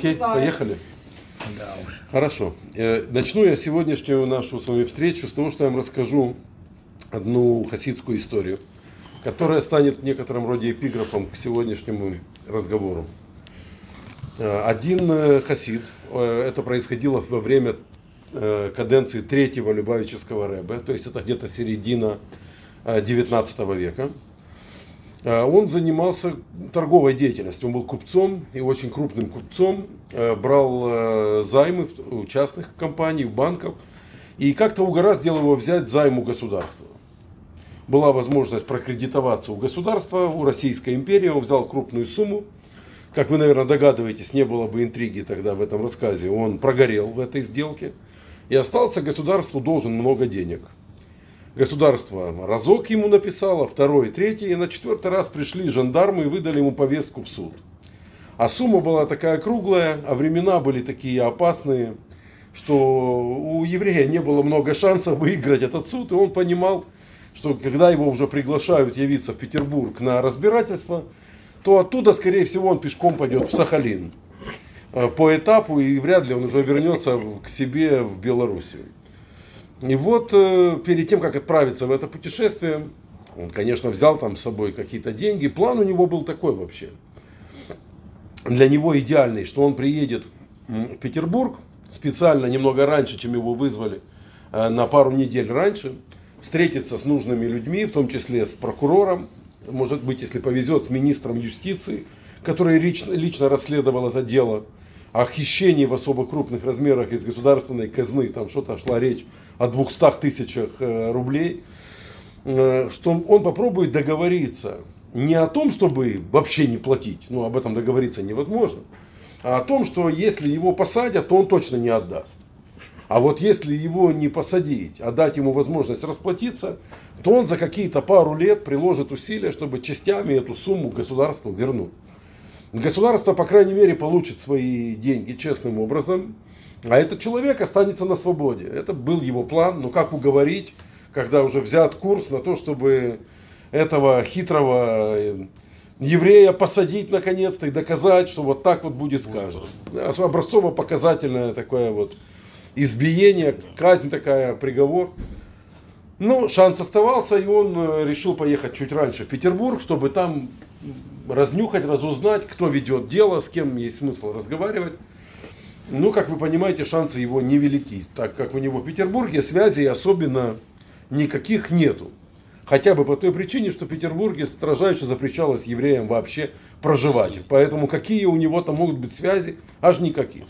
Окей, поехали. Да уж. Хорошо. Э, Начну я сегодняшнюю нашу с вами встречу с того, что я вам расскажу одну хасидскую историю, которая станет в некотором роде эпиграфом к сегодняшнему разговору. Э, Один э, хасид, это происходило во время каденции третьего Любавического рэбе, то есть это где-то середина э, 19 века. Э, Он занимался торговой деятельностью, он был купцом и очень крупным купцом, э, брал э, займы у частных компаний, у банков, и как-то угораздило его взять займ у государства. Была возможность прокредитоваться у государства, у Российской империи, он взял крупную сумму, как вы, наверное, догадываетесь, не было бы интриги тогда в этом рассказе, он прогорел в этой сделке. И остался государству должен много денег. Государство разок ему написало, второй, третий, и на четвертый раз пришли жандармы и выдали ему повестку в суд. А сумма была такая круглая, а времена были такие опасные, что у еврея не было много шансов выиграть этот суд, и он понимал, что когда его уже приглашают явиться в Петербург на разбирательство, то оттуда, скорее всего, он пешком пойдет в Сахалин э, по этапу, и вряд ли он уже вернется к себе в Белоруссию. И вот э, перед тем, как отправиться в это путешествие, он, конечно, взял там с собой какие-то деньги. План у него был такой вообще. Для него идеальный, что он приедет в Петербург специально немного раньше, чем его вызвали, э, на пару недель раньше, встретиться с нужными людьми, в том числе с прокурором, может быть, если повезет, с министром юстиции, который лично, лично расследовал это дело о хищении в особо крупных размерах из государственной казны, там что-то шла речь о 200 тысячах э, рублей, э, что он попробует договориться не о том, чтобы вообще не платить, ну об этом договориться невозможно, а о том, что если его посадят, то он точно не отдаст. А вот если его не посадить, а дать ему возможность расплатиться, то он за какие-то пару лет приложит усилия, чтобы частями эту сумму государству вернуть. Государство, по крайней мере, получит свои деньги честным образом, а этот человек останется на свободе. Это был его план, но как уговорить, когда уже взят курс на то, чтобы этого хитрого э, еврея посадить наконец-то и доказать, что вот так вот будет с каждым. Образцово-показательное такое вот избиение, казнь такая, приговор. Ну, шанс оставался, и он э, решил поехать чуть раньше в Петербург, чтобы там разнюхать, разузнать, кто ведет дело, с кем есть смысл разговаривать. Ну, как вы понимаете, шансы его невелики, так как у него в Петербурге связей особенно никаких нету. Хотя бы по той причине, что в Петербурге строжайше запрещалось евреям вообще проживать. Поэтому какие у него там могут быть связи? Аж никаких.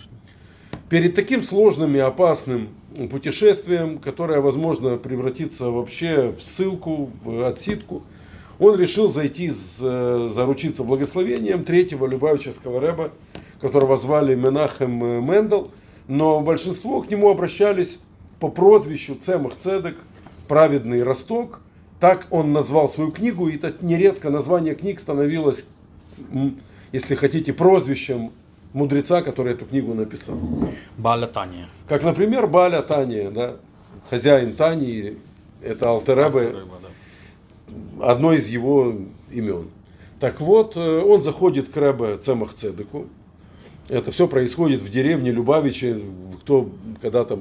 Перед таким сложным и опасным путешествием, которое, возможно, превратится вообще в ссылку, в отсидку, он решил зайти, с, э, заручиться благословением третьего Любавического рэба, которого звали Менахем э, Мендел, но большинство к нему обращались по прозвищу Цемах Цедек, праведный росток. Так он назвал свою книгу, и это нередко название книг становилось, если хотите, прозвищем мудреца, который эту книгу написал. Баля Таня. Как, например, Баля Тания, да, хозяин Тани, это Алтеребе, Рыба, да. Одно из его имен. Так вот, э, он заходит к Рэбе Цемах Цедеку. Это все происходит в деревне Любавичи, кто когда-то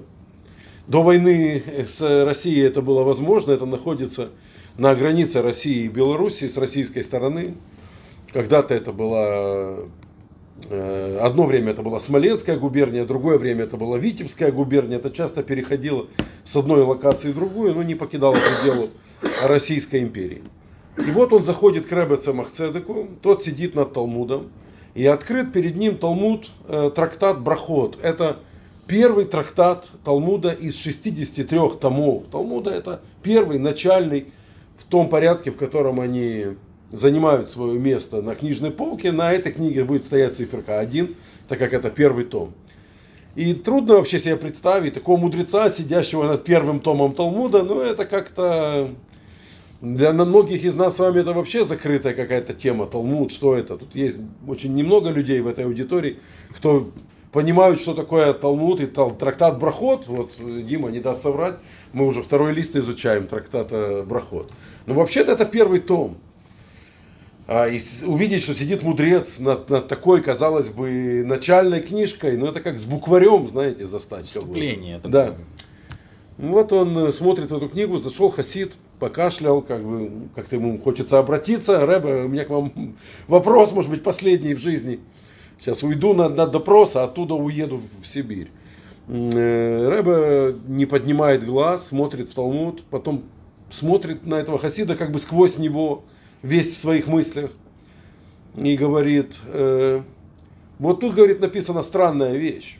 до войны с Россией это было возможно, это находится на границе России и Белоруссии с российской стороны. Когда-то это была э, Одно время это была Смоленская губерния, другое время это была Витебская губерния. Это часто переходило с одной локации в другую, но не покидало пределы Российской империи. И вот он заходит к Ребе Цемахцедеку, тот сидит над Талмудом, и открыт перед ним Талмуд, э, трактат Брахот. Это первый трактат Талмуда из 63 томов. Талмуда это первый, начальный, в том порядке, в котором они занимают свое место на книжной полке. На этой книге будет стоять циферка 1, так как это первый том. И трудно вообще себе представить такого мудреца, сидящего над первым томом Талмуда, но это как-то для многих из нас с вами это вообще закрытая какая-то тема, Талмуд, что это? Тут есть очень немного людей в этой аудитории, кто понимают, что такое Талмуд и тал- трактат Брахот. Вот Дима не даст соврать, мы уже второй лист изучаем трактата Брахот. Но вообще-то это первый том. а, и увидеть, что сидит мудрец над, над такой, казалось бы, начальной книжкой, ну это как с букварем, знаете, застать. Вступление. Да. Ну, Вот он э, смотрит в эту книгу, зашел хасид, покашлял, как бы, как-то ему хочется обратиться. Рэбе, у меня к вам вопрос, может быть, последний в жизни. Сейчас уйду на, на допрос, а оттуда уеду в Сибирь. Э, Рэбе не поднимает глаз, смотрит в Талмуд, потом смотрит на этого хасида как бы сквозь него, весь в своих мыслях. И говорит, э, вот тут, говорит, написана странная вещь.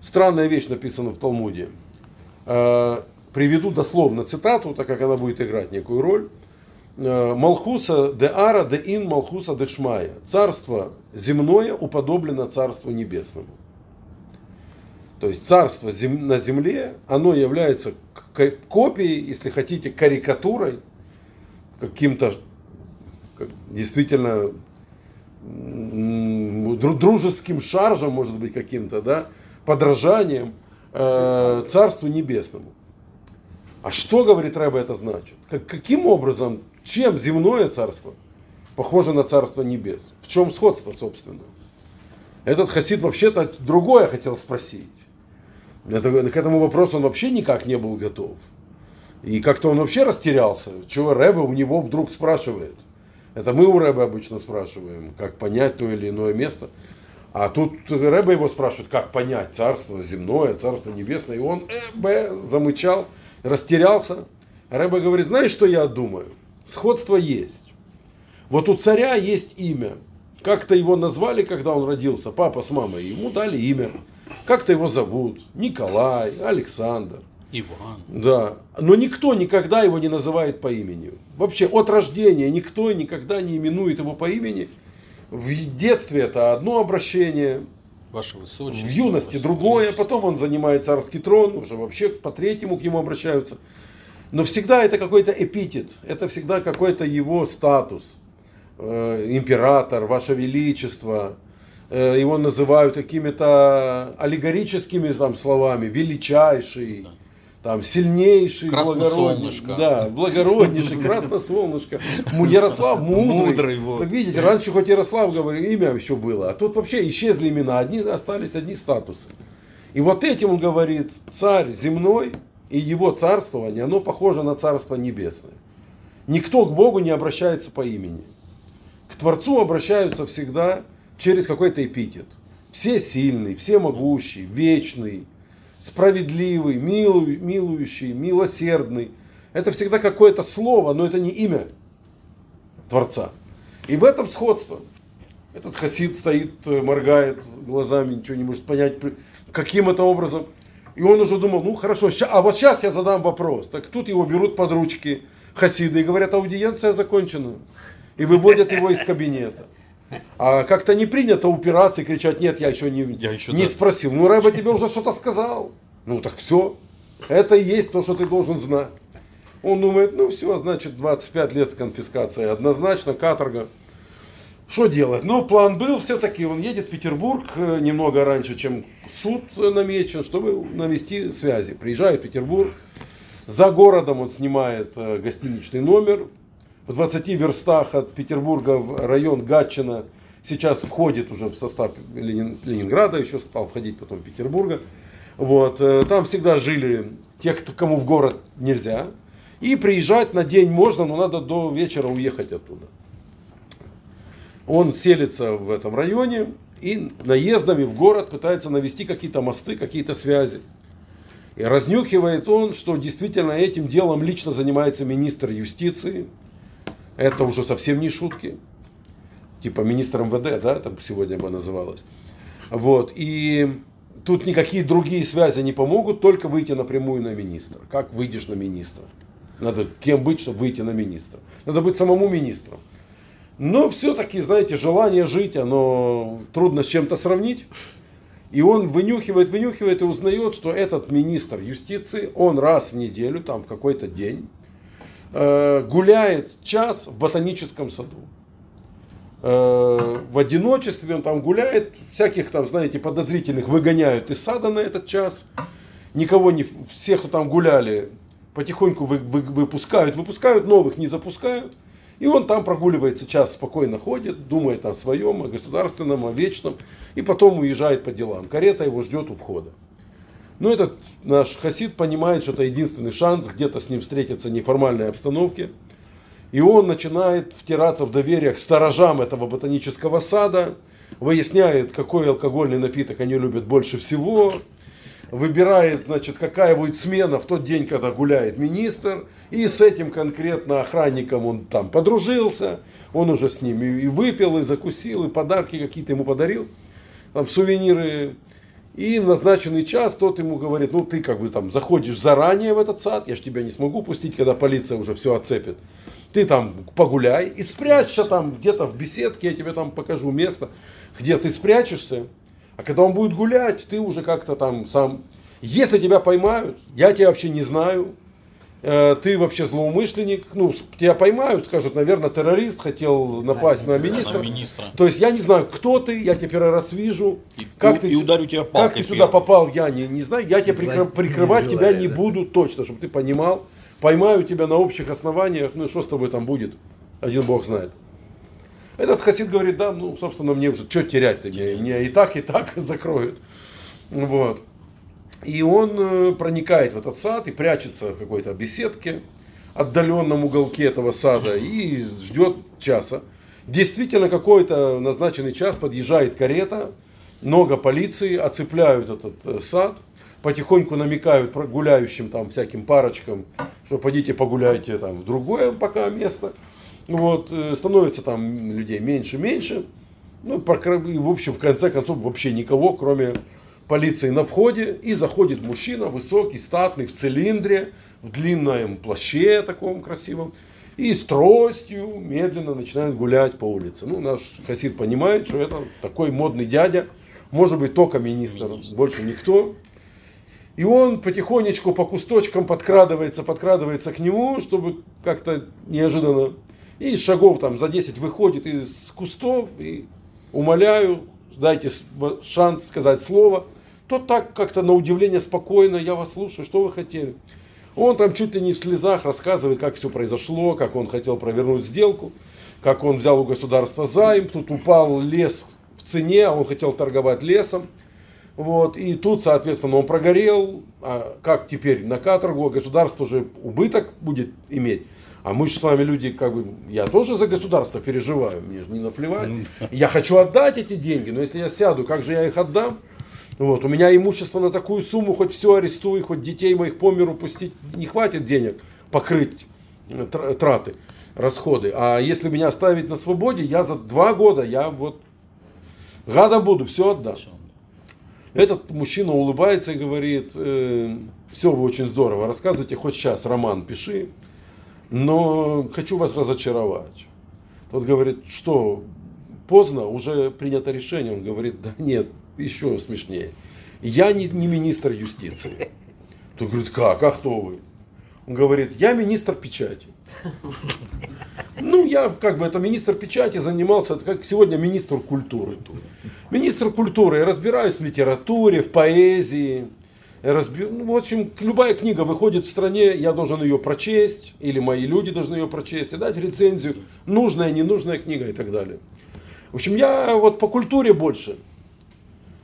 Странная вещь написана в Талмуде. Э, Приведу дословно цитату, так как она будет играть некую роль. Э, Малхуса де ара де ин Малхуса де шмая. Царство земное уподоблено царству небесному. То есть царство зем- на земле, оно является копией, если хотите, карикатурой, каким-то как, действительно дружеским шаржем, может быть, каким-то, да, подражанием э, Царству Небесному. А что, говорит Рэбе, это значит? Как- каким образом, чем земное царство похоже на Царство Небес? В чем сходство, собственно? Этот хасид вообще-то другое хотел спросить. Это- к этому вопросу он вообще никак не был готов. И как-то он вообще растерялся. Чего Рэбе у него вдруг спрашивает? Это мы у Рэбе обычно спрашиваем, как понять то или иное место. А тут Рэбе его спрашивает, как понять царство земное, царство небесное. И он э, б, замычал, растерялся. Рэбе говорит, знаешь, что я думаю? Сходство есть. Вот у царя есть имя. Как-то его назвали, когда он родился, папа с мамой. Ему дали имя. Как-то его зовут. Николай, Александр. Иван. Да, но никто никогда его не называет по имени. Вообще от рождения никто никогда не именует его по имени. В детстве это одно обращение, Ваше Высочество. в юности Ваше другое, потом он занимает царский трон, уже вообще по третьему к нему обращаются. Но всегда это какой-то эпитет, это всегда какой-то его статус. Э, Император, Ваше Величество. Э, Его называют какими-то аллегорическими там, словами. Величайший, там, сильнейший. Красносолнышко. Да, благороднейший, красносолнышко. Ярослав мудрый. Мудрый. Так видите, раньше хоть Ярослав говорил, имя еще было, а тут вообще исчезли имена, одни остались одни статусы. И вот этим он говорит, царь земной и его царствование, оно похоже на царство небесное. Никто к Богу не обращается по имени. К Творцу обращаются всегда через какой-то эпитет. Все сильный, все могущий, вечный, справедливый, милуй- милующий, милосердный. Это всегда какое-то слово, но это не имя Творца. И в этом сходство. Этот хасид стоит, э, моргает глазами, ничего не может понять, каким это образом. И он уже думал, ну хорошо, ща- а вот сейчас я задам вопрос. Так тут его берут под ручки хасиды и говорят, аудиенция закончена. И выводят его из кабинета. А как-то не принято упираться и кричать, нет, я еще не, Я еще, не да. спросил. Ну, Рэба тебе уже что-то сказал. Ну, так все. Это и есть то, что ты должен знать. Он думает, ну все, значит 25 лет с конфискацией. Однозначно, каторга. Что делать? Ну, план был все-таки. Он едет в Петербург э, немного раньше, чем суд намечен, чтобы навести связи. Приезжает в Петербург. За городом он снимает э, гостиничный номер. В 20 верстах от Петербурга в район Гатчина сейчас входит уже в состав Ленин- Ленинграда, еще стал входить потом Петербурга. Вот, э, там всегда жили те, кому в город нельзя. И приезжать на день можно, но надо до вечера уехать оттуда. Он селится в этом районе и наездами в город пытается навести какие-то мосты, какие-то связи. И разнюхивает он, что действительно этим делом лично занимается министр юстиции. Это уже совсем не шутки. Типа министр МВД, да, там сегодня бы называлось. Вот. И тут никакие другие связи не помогут, только выйти напрямую на министра. Как выйдешь на министра? Надо кем быть, чтобы выйти на министра? Надо быть самому министром. Но все-таки, знаете, желание жить, оно трудно с чем-то сравнить. И он вынюхивает, вынюхивает и узнает, что этот министр юстиции, он раз в неделю, там в какой-то день, э, гуляет час в ботаническом саду. Э, в одиночестве он там гуляет, всяких там, знаете, подозрительных выгоняют из сада на этот час. Никого не, всех, кто там гуляли, потихоньку вы- вы- выпускают, выпускают, новых не запускают. И он там прогуливается час, спокойно ходит, думает о своем, о государственном, о вечном, и потом уезжает по делам. Карета его ждет у входа. Ну, этот наш хасид понимает, что это единственный шанс где-то с ним встретиться в неформальной обстановке. И он начинает втираться в доверие к сторожам этого ботанического сада, выясняет, какой алкогольный напиток они любят больше всего, выбирает, значит, какая будет смена в тот день, когда гуляет министр, и с этим конкретно охранником он там подружился, он уже с ним и выпил, и закусил, и подарки какие-то ему подарил, там сувениры, и в назначенный час тот ему говорит, ну ты как бы там заходишь заранее в этот сад, я ж тебя не смогу пустить, когда полиция уже все оцепит. Ты там погуляй и спрячься там где-то в беседке, я тебе там покажу место, где ты спрячешься, а когда он будет гулять, ты уже как-то там сам... Если тебя поймают, я тебя вообще не знаю, ты вообще злоумышленник, ну, тебя поймают, скажут, наверное, террорист хотел напасть да, на, министра. на министра. То есть я не знаю, кто ты, я тебя первый раз вижу. И, как и, ты, и ударю тебя Как ты сюда попал, я не, не знаю. Я тебя прикры, прикрывать не тебя не да. буду точно, чтобы ты понимал. Поймаю тебя на общих основаниях, ну и что с тобой там будет, один бог знает. Этот хасид говорит, да, ну, собственно, мне уже что терять-то, мне, мне и так, и так закроют. Вот. И он э, проникает в этот сад и прячется в какой-то беседке, отдаленном уголке этого сада и ждет часа. Действительно, какой-то назначенный час подъезжает карета, много полиции, оцепляют этот э, сад, потихоньку намекают гуляющим там всяким парочкам, что пойдите погуляйте там в другое пока место. Вот, э, становится там людей меньше меньше. Ну, в общем, в конце концов, вообще никого, кроме полиции на входе. И заходит мужчина, высокий, статный, в цилиндре, в длинном плаще таком красивом. И с тростью медленно начинает гулять по улице. Ну, наш хасид понимает, что это такой модный дядя. Может быть, только министр, больше никто. И он потихонечку по кусточкам подкрадывается, подкрадывается к нему, чтобы как-то неожиданно и шагов там за 10 выходит из кустов и умоляю, дайте шанс сказать слово. Тот так как-то на удивление спокойно, я вас слушаю, что вы хотели. Он там чуть ли не в слезах рассказывает, как все произошло, как он хотел провернуть сделку, как он взял у государства займ, тут упал лес в цене, а он хотел торговать лесом. Вот, и тут, соответственно, он прогорел, а как теперь на каторгу, а государство уже убыток будет иметь. А мы же с вами люди, как бы, я тоже за государство переживаю, мне же не наплевать. Ну я хочу отдать эти деньги, но если я сяду, как же я их отдам? Вот, у меня имущество на такую сумму, хоть все арестуй, хоть детей моих по миру пустить, не хватит денег покрыть э, траты, расходы. А если меня оставить на свободе, я за два года, я вот гадом буду, все отдам. Этот мужчина улыбается и говорит, э, все вы очень здорово рассказывайте, хоть сейчас роман пиши, но хочу вас разочаровать. Тот говорит, что поздно, уже принято решение. Он говорит, да нет, еще смешнее. Я не, не министр юстиции. Тот говорит, как, а кто вы? Он говорит, я министр печати. Ну, я как бы это министр печати занимался, как сегодня министр культуры. Министр культуры, я разбираюсь в литературе, в поэзии, разби... ну, в общем, любая книга выходит в стране, я должен ее прочесть, или мои люди должны ее прочесть, и дать рецензию, нужная, ненужная книга и так далее. В общем, я вот по культуре больше,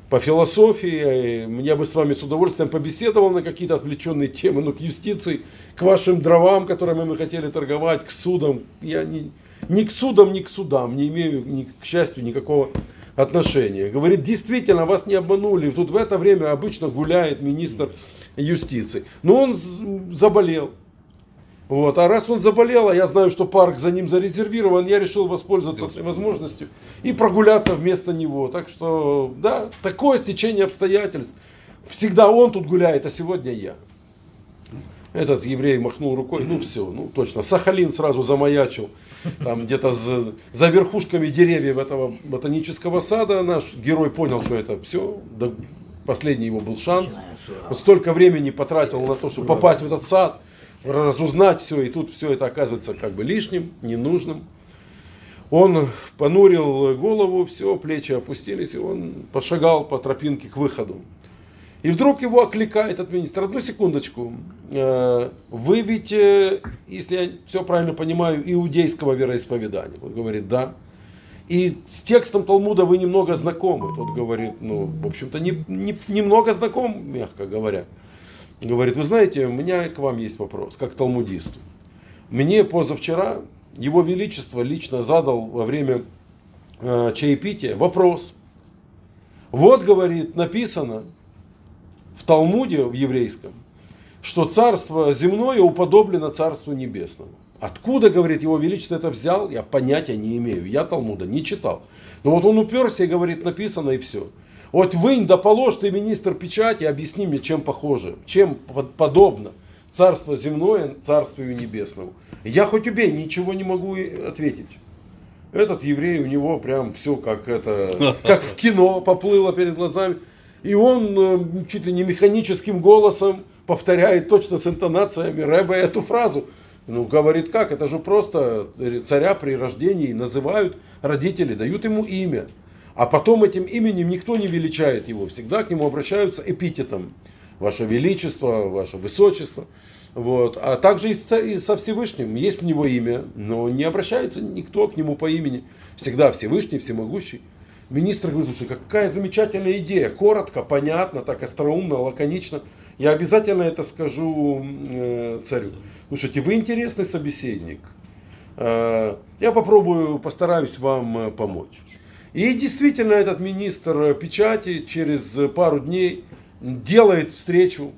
по философии, я бы с вами с удовольствием побеседовал на какие-то отвлеченные темы, но к юстиции, к вашим дровам, которыми мы хотели торговать, к судам, я не, ни к судам, ни к судам не имею, ни, к счастью, никакого отношения. Говорит, действительно, вас не обманули. Тут в это время обычно гуляет министр юстиции. Но он заболел. Вот. А раз он заболел, а я знаю, что парк за ним зарезервирован, я решил воспользоваться этой возможностью и прогуляться вместо него. Так что, да, такое стечение обстоятельств. Всегда он тут гуляет, а сегодня я. Этот еврей махнул рукой, ну все, ну точно. Сахалин сразу замаячил там где-то за, за верхушками деревьев этого ботанического сада наш герой понял, что это все, да, последний его был шанс. Он столько времени потратил на то, чтобы попасть в этот сад, разузнать все, и тут все это оказывается как бы лишним, ненужным. Он понурил голову, все, плечи опустились, и он пошагал по тропинке к выходу. И вдруг его окликает министр. Одну секундочку. Э, вы ведь, если я все правильно понимаю, иудейского вероисповедания. Он говорит, да. И с текстом Талмуда вы немного знакомы. Тот говорит, ну, в общем-то, не, не, немного знаком, мягко говоря. Говорит, вы знаете, у меня к вам есть вопрос, как талмудисту. Мне позавчера его Величество лично задал во время э, чаепития вопрос. Вот, говорит, написано в Талмуде, в еврейском, что царство земное уподоблено царству небесному. Откуда, говорит, его величество это взял, я понятия не имею. Я Талмуда не читал. Но вот он уперся и говорит, написано и все. Вот вынь да положь ты, министр печати, объясни мне, чем похоже, чем подобно царство земное царствию небесному. Я хоть убей, ничего не могу ответить. Этот еврей, у него прям все как это, как в кино поплыло перед глазами. И он э, чуть ли не механическим голосом повторяет точно с интонациями Рэба эту фразу. Ну, говорит, как? Это же просто царя при рождении называют родители, дают ему имя. А потом этим именем никто не величает его. Всегда к нему обращаются эпитетом. Ваше Величество, Ваше Высочество. Вот. А также и со Всевышним. Есть у него имя, но не обращается никто к нему по имени. Всегда Всевышний, Всемогущий. Министр говорит, слушай, какая замечательная идея. Коротко, понятно, так остроумно, лаконично. Я обязательно это скажу э, царю. Слушайте, вы интересный собеседник. Э, я попробую, постараюсь вам э, помочь. И действительно этот министр печати через пару дней делает встречу,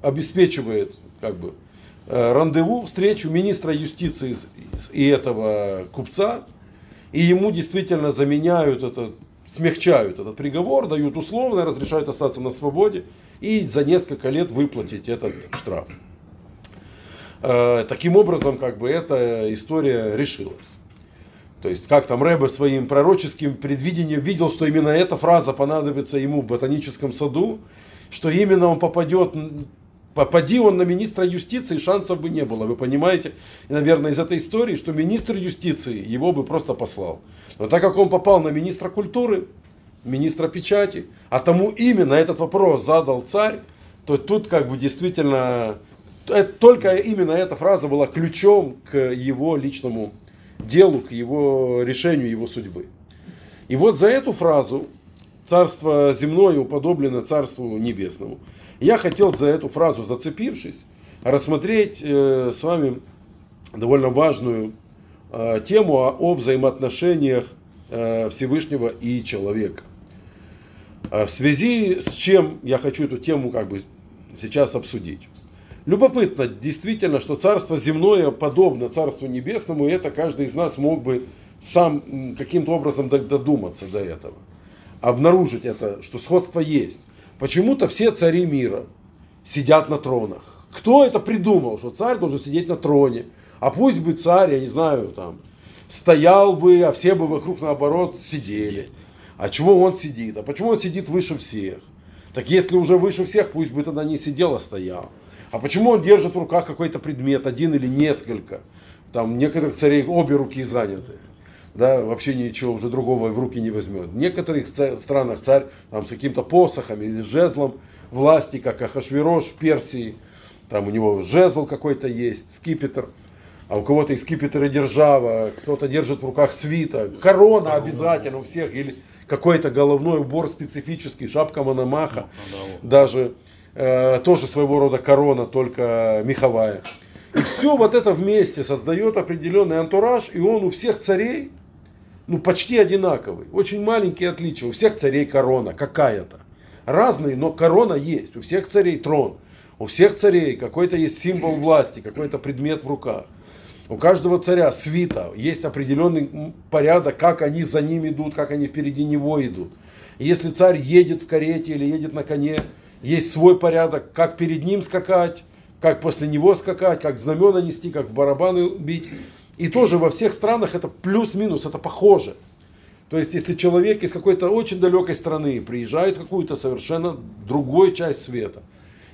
обеспечивает как бы рандеву, встречу министра юстиции и этого купца. И ему действительно заменяют это, смягчают этот приговор, дают условно, разрешают остаться на свободе и за несколько лет выплатить этот штраф. Э, таким образом, как бы эта история решилась. То есть, как там Рэбе своим пророческим предвидением видел, что именно эта фраза понадобится ему в ботаническом саду, что именно он попадет, попади он на министра юстиции, шансов бы не было, вы понимаете? Наверное, из этой истории, что министр юстиции его бы просто послал. Но так как он попал на министра культуры, министра печати, а тому именно этот вопрос задал царь, то тут как бы действительно это, только именно эта фраза была ключом к его личному делу, к его решению его судьбы. И вот за эту фразу «царство земное уподоблено царству небесному» я хотел за эту фразу, зацепившись, рассмотреть э, с вами довольно важную э, тему о, о взаимоотношениях э, Всевышнего и человека. А в связи с чем я хочу эту тему как бы сейчас обсудить. Любопытно действительно, что царство земное подобно царству небесному, и это каждый из нас мог бы сам каким-то образом додуматься до этого. Обнаружить это, что сходство есть. Почему-то все цари мира сидят на тронах. Кто это придумал, что царь должен сидеть на троне? А пусть бы царь, я не знаю, там, стоял бы, а все бы вокруг наоборот сидели. А чего он сидит? А почему он сидит выше всех? Так если уже выше всех, пусть бы тогда не сидел, а стоял. А почему он держит в руках какой-то предмет, один или несколько? Там некоторых царей обе руки заняты. Да, вообще ничего уже другого в руки не возьмет. В некоторых странах царь там, с каким-то посохом или жезлом власти, как Ахашвирош в Персии. Там у него жезл какой-то есть, скипетр. А у кого-то и скипетр и держава, кто-то держит в руках свита. Корона обязательно у всех. Или какой-то головной убор специфический, шапка Мономаха, даже э, тоже своего рода корона, только меховая. И все вот это вместе создает определенный антураж, и он у всех царей, ну, почти одинаковый. Очень маленькие отличия. У всех царей корона какая-то. Разные, но корона есть. У всех царей трон. У всех царей какой-то есть символ власти, какой-то предмет в руках. У каждого царя свита есть определенный порядок, как они за ним идут, как они впереди него идут. Если царь едет в карете или едет на коне, есть свой порядок, как перед ним скакать, как после него скакать, как знамена нести, как в барабаны бить. И тоже во всех странах это плюс-минус, это похоже. То есть, если человек из какой-то очень далекой страны приезжает в какую-то совершенно другую часть света,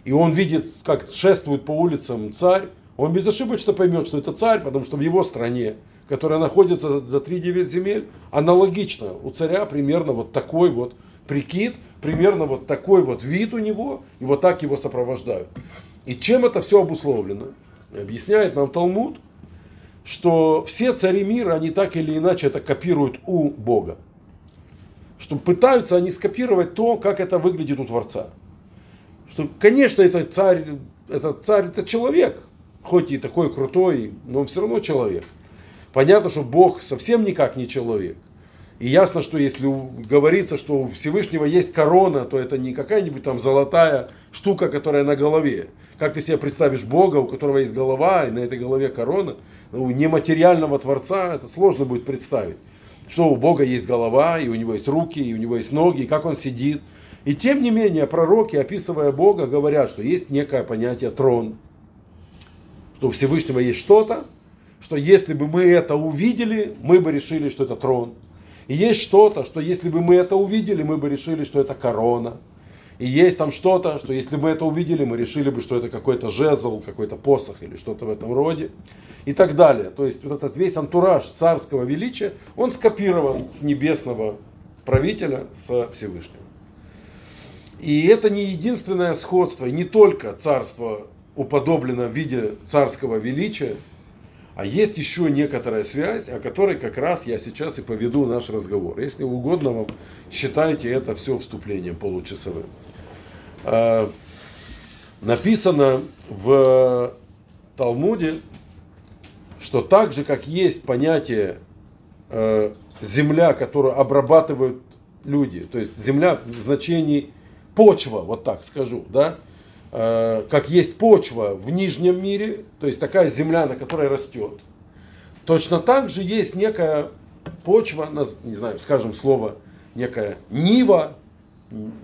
и он видит, как шествует по улицам царь, он безошибочно поймет, что это царь, потому что в его стране, которая находится за 3-9 земель, аналогично у царя примерно вот такой вот прикид, примерно вот такой вот вид у него, и вот так его сопровождают. И чем это все обусловлено? Объясняет нам Талмуд, что все цари мира, они так или иначе это копируют у Бога. Что пытаются они скопировать то, как это выглядит у Творца. Что, конечно, это царь, этот царь это человек, хоть и такой крутой, но он все равно человек. Понятно, что Бог совсем никак не человек. И ясно, что если говорится, что у Всевышнего есть корона, то это не какая-нибудь там золотая штука, которая на голове. Как ты себе представишь Бога, у которого есть голова, и на этой голове корона, у нематериального Творца это сложно будет представить. Что у Бога есть голова, и у него есть руки, и у него есть ноги, и как он сидит. И тем не менее, пророки, описывая Бога, говорят, что есть некое понятие трон. Что у Всевышнего есть что-то, что если бы мы это увидели, мы бы решили, что это трон. И есть что-то, что если бы мы это увидели, мы бы решили, что это корона. И есть там что-то, что если бы мы это увидели, мы решили бы, что это какой-то жезл, какой-то посох или что-то в этом роде. И так далее. То есть вот этот весь антураж царского величия, он скопирован с небесного правителя с Всевышнего. И это не единственное сходство, не только царство уподоблено в виде царского величия, а есть еще некоторая связь, о которой как раз я сейчас и поведу наш разговор. Если угодно вам, считайте это все вступлением получасовым. А, написано в Талмуде, что так же, как есть понятие э, земля, которую обрабатывают люди, то есть земля в значении почва, вот так скажу, да, как есть почва в нижнем мире, то есть такая земля, на которой растет, точно так же есть некая почва, не знаю, скажем слово, некая нива,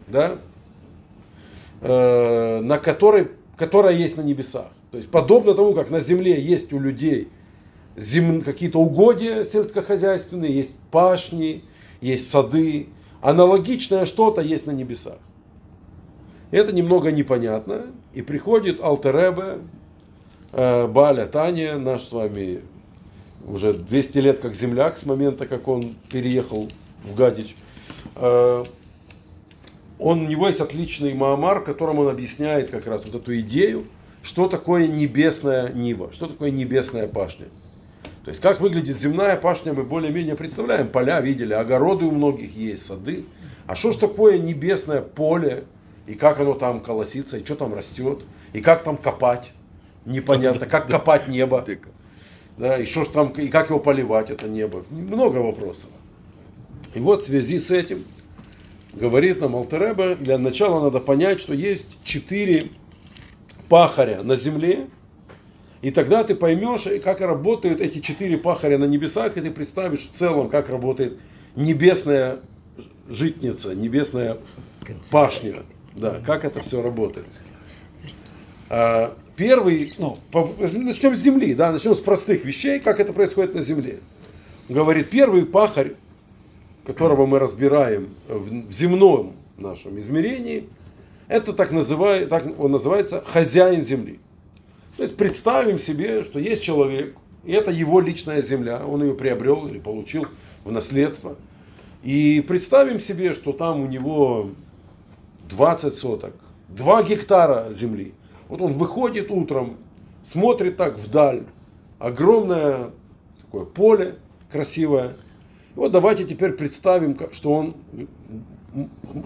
да, э, на которой, которая есть на небесах. То есть подобно тому, как на земле есть у людей зем, какие-то угодья сельскохозяйственные, есть пашни, есть сады, аналогичное что-то есть на небесах. Это немного непонятно. И приходит Алтеребе, э, Баля Таня, наш с вами уже 200 лет как земляк с момента, как он переехал в Гадич. Э, он, у него есть отличный Маамар, которым он объясняет как раз вот эту идею, что такое небесная нива, что такое небесная пашня. То есть как выглядит земная пашня, мы более-менее представляем. Поля видели, огороды у многих есть, сады. А что ж такое небесное поле, и как оно там колосится, и что там растет, и как там копать, непонятно, как копать небо, да, и что ж там, и как его поливать, это небо, много вопросов. И вот в связи с этим говорит нам Алтереба, для начала надо понять, что есть четыре пахаря на земле, и тогда ты поймешь, как работают эти четыре пахаря на небесах, и ты представишь в целом, как работает небесная житница, небесная пашня. Да, как это все работает. А, первый, ну, начнем с земли, да, начнем с простых вещей, как это происходит на земле. Говорит, первый пахарь, которого мы разбираем в, в земном нашем измерении, это так, называет, так он называется хозяин земли. То есть представим себе, что есть человек, и это его личная земля, он ее приобрел или получил в наследство. И представим себе, что там у него 20 соток, 2 гектара земли. Вот он выходит утром, смотрит так вдаль, огромное такое поле красивое. И вот давайте теперь представим, что он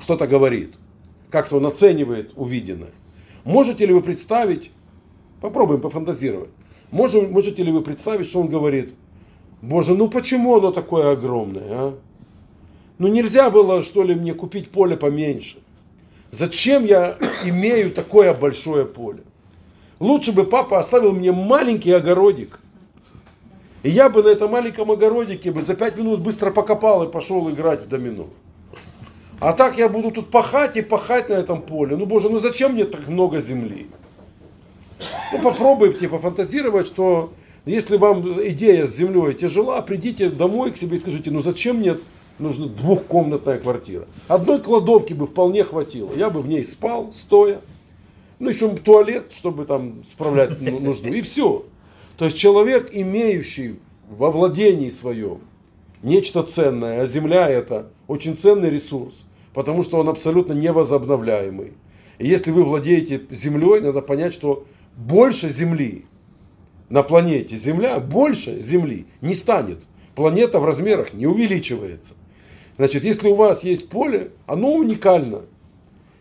что-то говорит, как-то он оценивает увиденное. Можете ли вы представить, попробуем пофантазировать, можете, можете ли вы представить, что он говорит, Боже, ну почему оно такое огромное, а? Ну нельзя было, что ли, мне купить поле поменьше? Зачем я имею такое большое поле? Лучше бы папа оставил мне маленький огородик. И я бы на этом маленьком огородике бы за пять минут быстро покопал и пошел играть в домино. А так я буду тут пахать и пахать на этом поле. Ну, боже, ну зачем мне так много земли? Ну, попробуйте пофантазировать, что если вам идея с землей тяжела, придите домой к себе и скажите, ну зачем мне нужна двухкомнатная квартира. Одной кладовки бы вполне хватило. Я бы в ней спал, стоя. Ну, еще туалет, чтобы там справлять ну, нужду. И все. То есть человек, имеющий во владении своем нечто ценное, а земля это очень ценный ресурс, потому что он абсолютно невозобновляемый. И если вы владеете землей, надо понять, что больше земли на планете Земля, больше земли не станет. Планета в размерах не увеличивается. Значит, если у вас есть поле, оно уникально.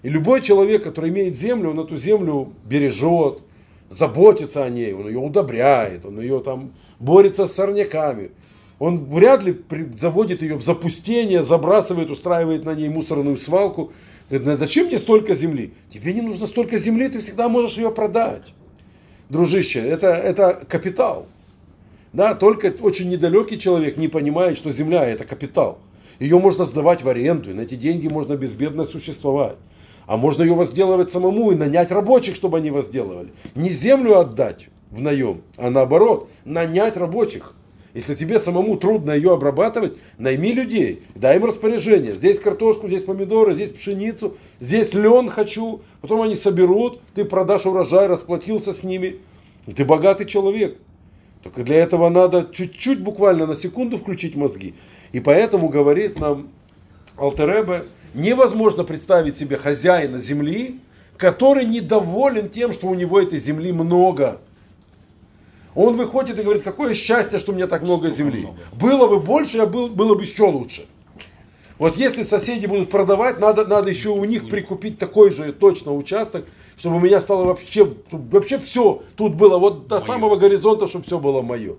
И любой человек, который имеет землю, он эту землю бережет, заботится о ней, он ее удобряет, он ее там борется с сорняками. Он вряд ли заводит ее в запустение, забрасывает, устраивает на ней мусорную свалку. Говорит, зачем мне столько земли? Тебе не нужно столько земли, ты всегда можешь ее продать. Дружище, это, это капитал. Да, только очень недалекий человек не понимает, что земля это капитал. Ее можно сдавать в аренду, и на эти деньги можно безбедно существовать. А можно ее возделывать самому и нанять рабочих, чтобы они возделывали. Не землю отдать в наем, а наоборот, нанять рабочих. Если тебе самому трудно ее обрабатывать, найми людей, дай им распоряжение. Здесь картошку, здесь помидоры, здесь пшеницу, здесь лен хочу. Потом они соберут, ты продашь урожай, расплатился с ними. И ты богатый человек. Только для этого надо чуть-чуть буквально на секунду включить мозги. И поэтому говорит нам Алтеребе, невозможно представить себе хозяина земли, который недоволен тем, что у него этой земли много. Он выходит и говорит, какое счастье, что у меня так много земли. Было бы больше, я был, было бы еще лучше. Вот если соседи будут продавать, надо, надо еще у них прикупить такой же точно участок, чтобы у меня стало вообще, вообще все тут было, вот до мое. самого горизонта, чтобы все было мое.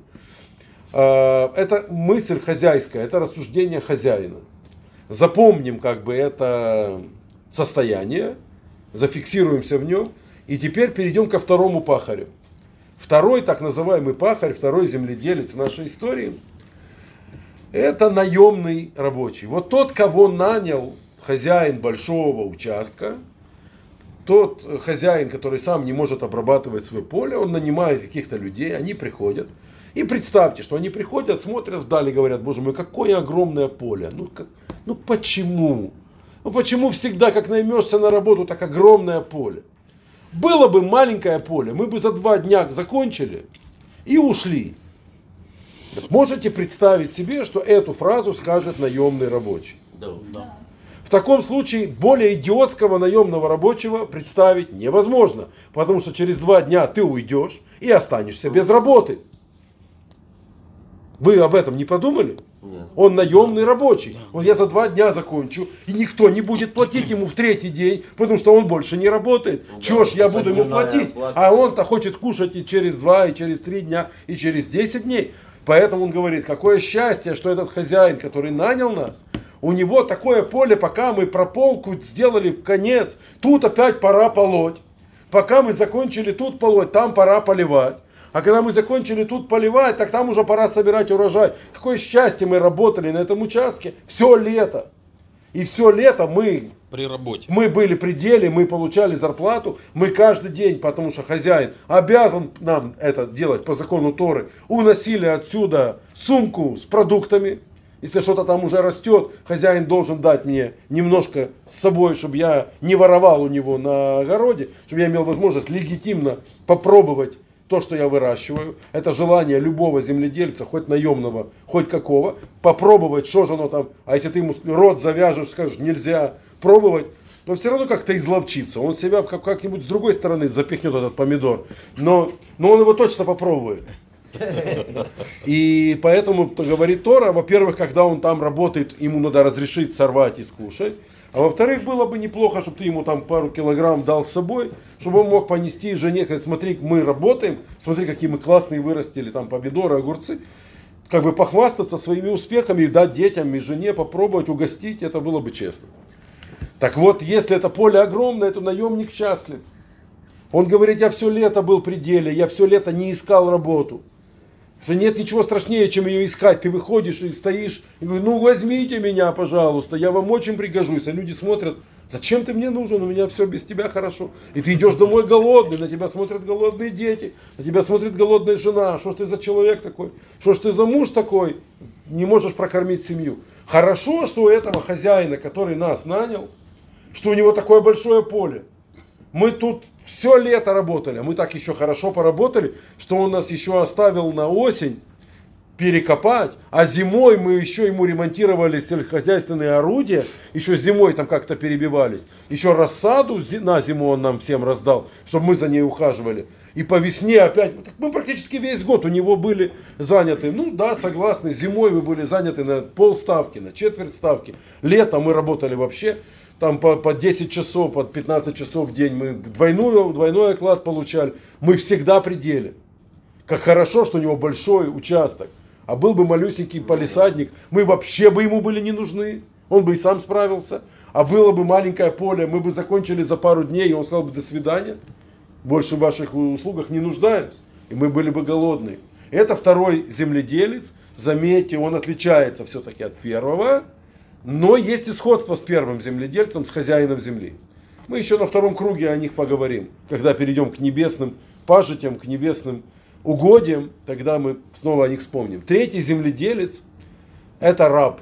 А, это мысль хозяйская, это рассуждение хозяина запомним как бы это состояние, зафиксируемся в нем, и теперь перейдем ко второму пахарю. Второй так называемый пахарь, второй земледелец в нашей истории, это наемный рабочий. Вот тот, кого нанял хозяин большого участка, тот хозяин, который сам не может обрабатывать свое поле, он нанимает каких-то людей, они приходят. И представьте, что они приходят, смотрят вдали, говорят, боже мой, какое огромное поле. Ну, как, ну почему? Ну почему всегда, как наймешься на работу, так огромное поле? Было бы маленькое поле, мы бы за два дня закончили и ушли. Можете представить себе, что эту фразу скажет наемный рабочий? Да. да. В таком случае более идиотского наемного рабочего представить невозможно, потому что через два дня ты уйдешь и останешься без работы. Вы об этом не подумали? Нет. Он наемный рабочий. Он я за два дня закончу, и никто не будет платить ему в третий день, потому что он больше не работает. Ну, Чего ж я буду ему платить? А он-то хочет кушать и через два, и через три дня, и через десять дней. Поэтому он говорит, какое счастье, что этот хозяин, который нанял нас, у него такое поле, пока мы прополку сделали в конец, тут опять пора полоть. Пока мы закончили тут полоть, там пора поливать. А когда мы закончили тут поливать, так там уже пора собирать урожай. Какое счастье мы работали на этом участке все лето. И все лето мы при работе. Мы были при деле, мы получали зарплату, мы каждый день, потому что хозяин обязан нам это делать по закону Торы, уносили отсюда сумку с продуктами. Если что-то там уже растет, хозяин должен дать мне немножко с собой, чтобы я не воровал у него на огороде, чтобы я имел возможность легитимно попробовать то, что я выращиваю, это желание любого земледельца, хоть наемного, хоть какого, попробовать, что же оно там, а если ты ему рот завяжешь, скажешь, нельзя пробовать, то все равно как-то изловчится. Он себя как-нибудь с другой стороны запихнет этот помидор, но, но он его точно попробует. И поэтому говорит Тора, во-первых, когда он там работает, ему надо разрешить сорвать и скушать. А во-вторых, было бы неплохо, чтобы ты ему там пару килограмм дал с собой, чтобы он мог понести жене, сказать, смотри, мы работаем, смотри, какие мы классные вырастили, там помидоры, огурцы. Как бы похвастаться своими успехами и дать детям и жене попробовать угостить, это было бы честно. Так вот, если это поле огромное, то наемник счастлив. Он говорит, я все лето был при деле, я все лето не искал работу. Что нет ничего страшнее, чем ее искать. Ты выходишь и стоишь и говоришь, ну возьмите меня, пожалуйста, я вам очень пригожусь. А люди смотрят, зачем ты мне нужен, у меня все без тебя хорошо. И ты идешь домой голодный, на тебя смотрят голодные дети, на тебя смотрит голодная жена. Что ж ты за человек такой? Что ж ты за муж такой? Не можешь прокормить семью. Хорошо, что у этого хозяина, который нас нанял, что у него такое большое поле. Мы тут все лето работали, мы так еще хорошо поработали, что он нас еще оставил на осень перекопать, а зимой мы еще ему ремонтировали сельскохозяйственные орудия, еще зимой там как-то перебивались, еще рассаду на зиму он нам всем раздал, чтобы мы за ней ухаживали. И по весне опять, мы практически весь год у него были заняты. Ну да, согласны, зимой вы были заняты на полставки, на четверть ставки. Летом мы работали вообще там по, по 10 часов, по 15 часов в день. Мы двойную, двойной оклад получали. Мы всегда при деле. Как хорошо, что у него большой участок. А был бы малюсенький полисадник, мы вообще бы ему были не нужны. Он бы и сам справился. А было бы маленькое поле, мы бы закончили за пару дней, и он сказал бы до свидания. Больше в ваших услугах не нуждаюсь. И мы были бы голодные. Это второй земледелец. Заметьте, он отличается все-таки от первого. Но есть и сходство с первым земледельцем, с хозяином земли. Мы еще на втором круге о них поговорим, когда перейдем к небесным пажитям, к небесным угодием, тогда мы снова о них вспомним. Третий земледелец – это раб.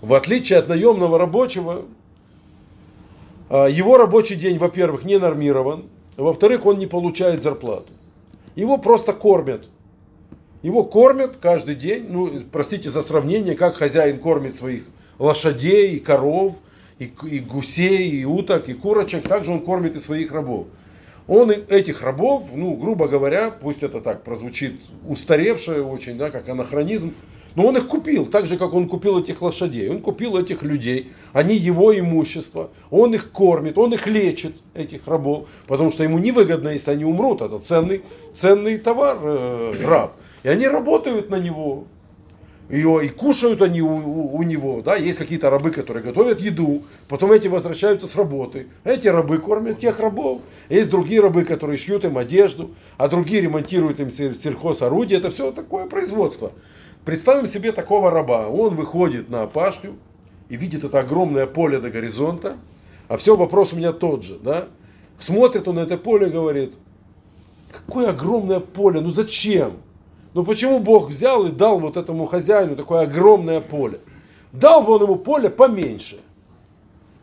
В отличие от наемного рабочего, а, его рабочий день, во-первых, не нормирован, во-вторых, он не получает зарплату. Его просто кормят. Его кормят каждый день, ну, простите за сравнение, как хозяин кормит своих лошадей, и коров, и, и гусей, и уток, и курочек, также он кормит и своих рабов. Он этих рабов, ну, грубо говоря, пусть это так прозвучит устаревшее очень, да, как анахронизм, но он их купил, так же, как он купил этих лошадей. Он купил этих людей, они его имущество, он их кормит, он их лечит, этих рабов, потому что ему невыгодно, если они умрут, это ценный, ценный товар, э, раб. И они работают на него, ее и кушают они у, у, у него, да, есть какие-то рабы, которые готовят еду, потом эти возвращаются с работы, эти рабы кормят тех рабов, есть другие рабы, которые шьют им одежду, а другие ремонтируют им сельхозорудие, это все такое производство. Представим себе такого раба, он выходит на пашню и видит это огромное поле до горизонта, а все вопрос у меня тот же, да, смотрит он на это поле и говорит, какое огромное поле, ну зачем? Но ну, почему Бог взял и дал вот этому хозяину такое огромное поле? Дал бы он ему поле поменьше.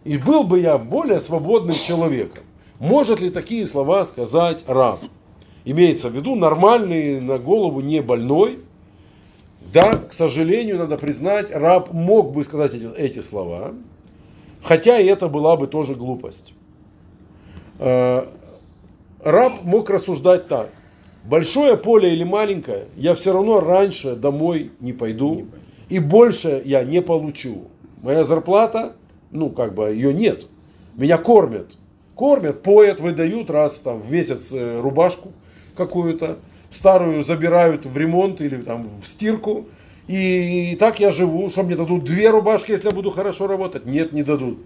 И был бы я более свободным человеком. Может ли такие слова сказать раб? Имеется в виду нормальный, на голову не больной. Да, к сожалению, надо признать, раб мог бы сказать эти, эти слова, хотя и это была бы тоже глупость. Э, раб мог рассуждать так большое поле или маленькое, я все равно раньше домой не пойду. И больше я не получу. Моя зарплата, ну, как бы, ее нет. Меня кормят. Кормят, поят, выдают раз там в месяц э, рубашку какую-то. Старую забирают в ремонт или там в стирку. И, и так я живу. Что мне дадут две рубашки, если я буду хорошо работать? Нет, не дадут.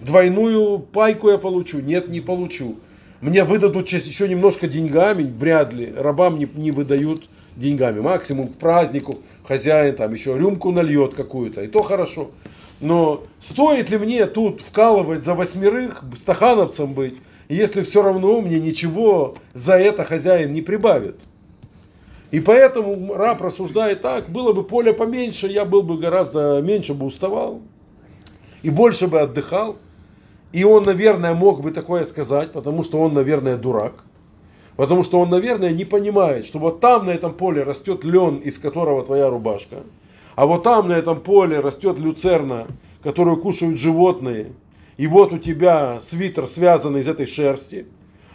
Двойную пайку я получу? Нет, не получу. Мне выдадут еще немножко деньгами, вряд ли. Рабам не, не выдают деньгами. Максимум к празднику хозяин там еще рюмку нальет какую-то. И то хорошо. Но стоит ли мне тут вкалывать за восьмерых, стахановцем быть, если все равно мне ничего за это хозяин не прибавит? И поэтому раб рассуждает так, было бы поле поменьше, я был бы гораздо меньше бы уставал и больше бы отдыхал. И он, наверное, мог бы такое сказать, потому что он, наверное, дурак. Потому что он, наверное, не понимает, что вот там на этом поле растет лен, из которого твоя рубашка. А вот там на этом поле растет люцерна, которую кушают животные. И вот у тебя свитер, связанный из этой шерсти.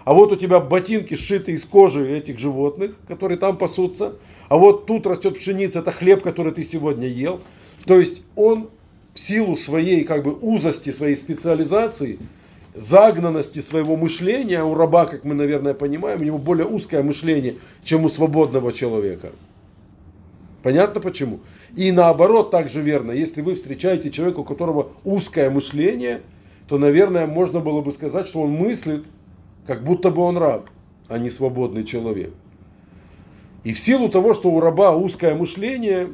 А вот у тебя ботинки, сшитые из кожи этих животных, которые там пасутся. А вот тут растет пшеница, это хлеб, который ты сегодня ел. То есть он в силу своей как бы узости, своей специализации, загнанности своего мышления, у раба, как мы, наверное, понимаем, у него более узкое мышление, чем у свободного человека. Понятно почему? И наоборот, также верно, если вы встречаете человека, у которого узкое мышление, то, наверное, можно было бы сказать, что он мыслит, как будто бы он раб, а не свободный человек. И в силу того, что у раба узкое мышление,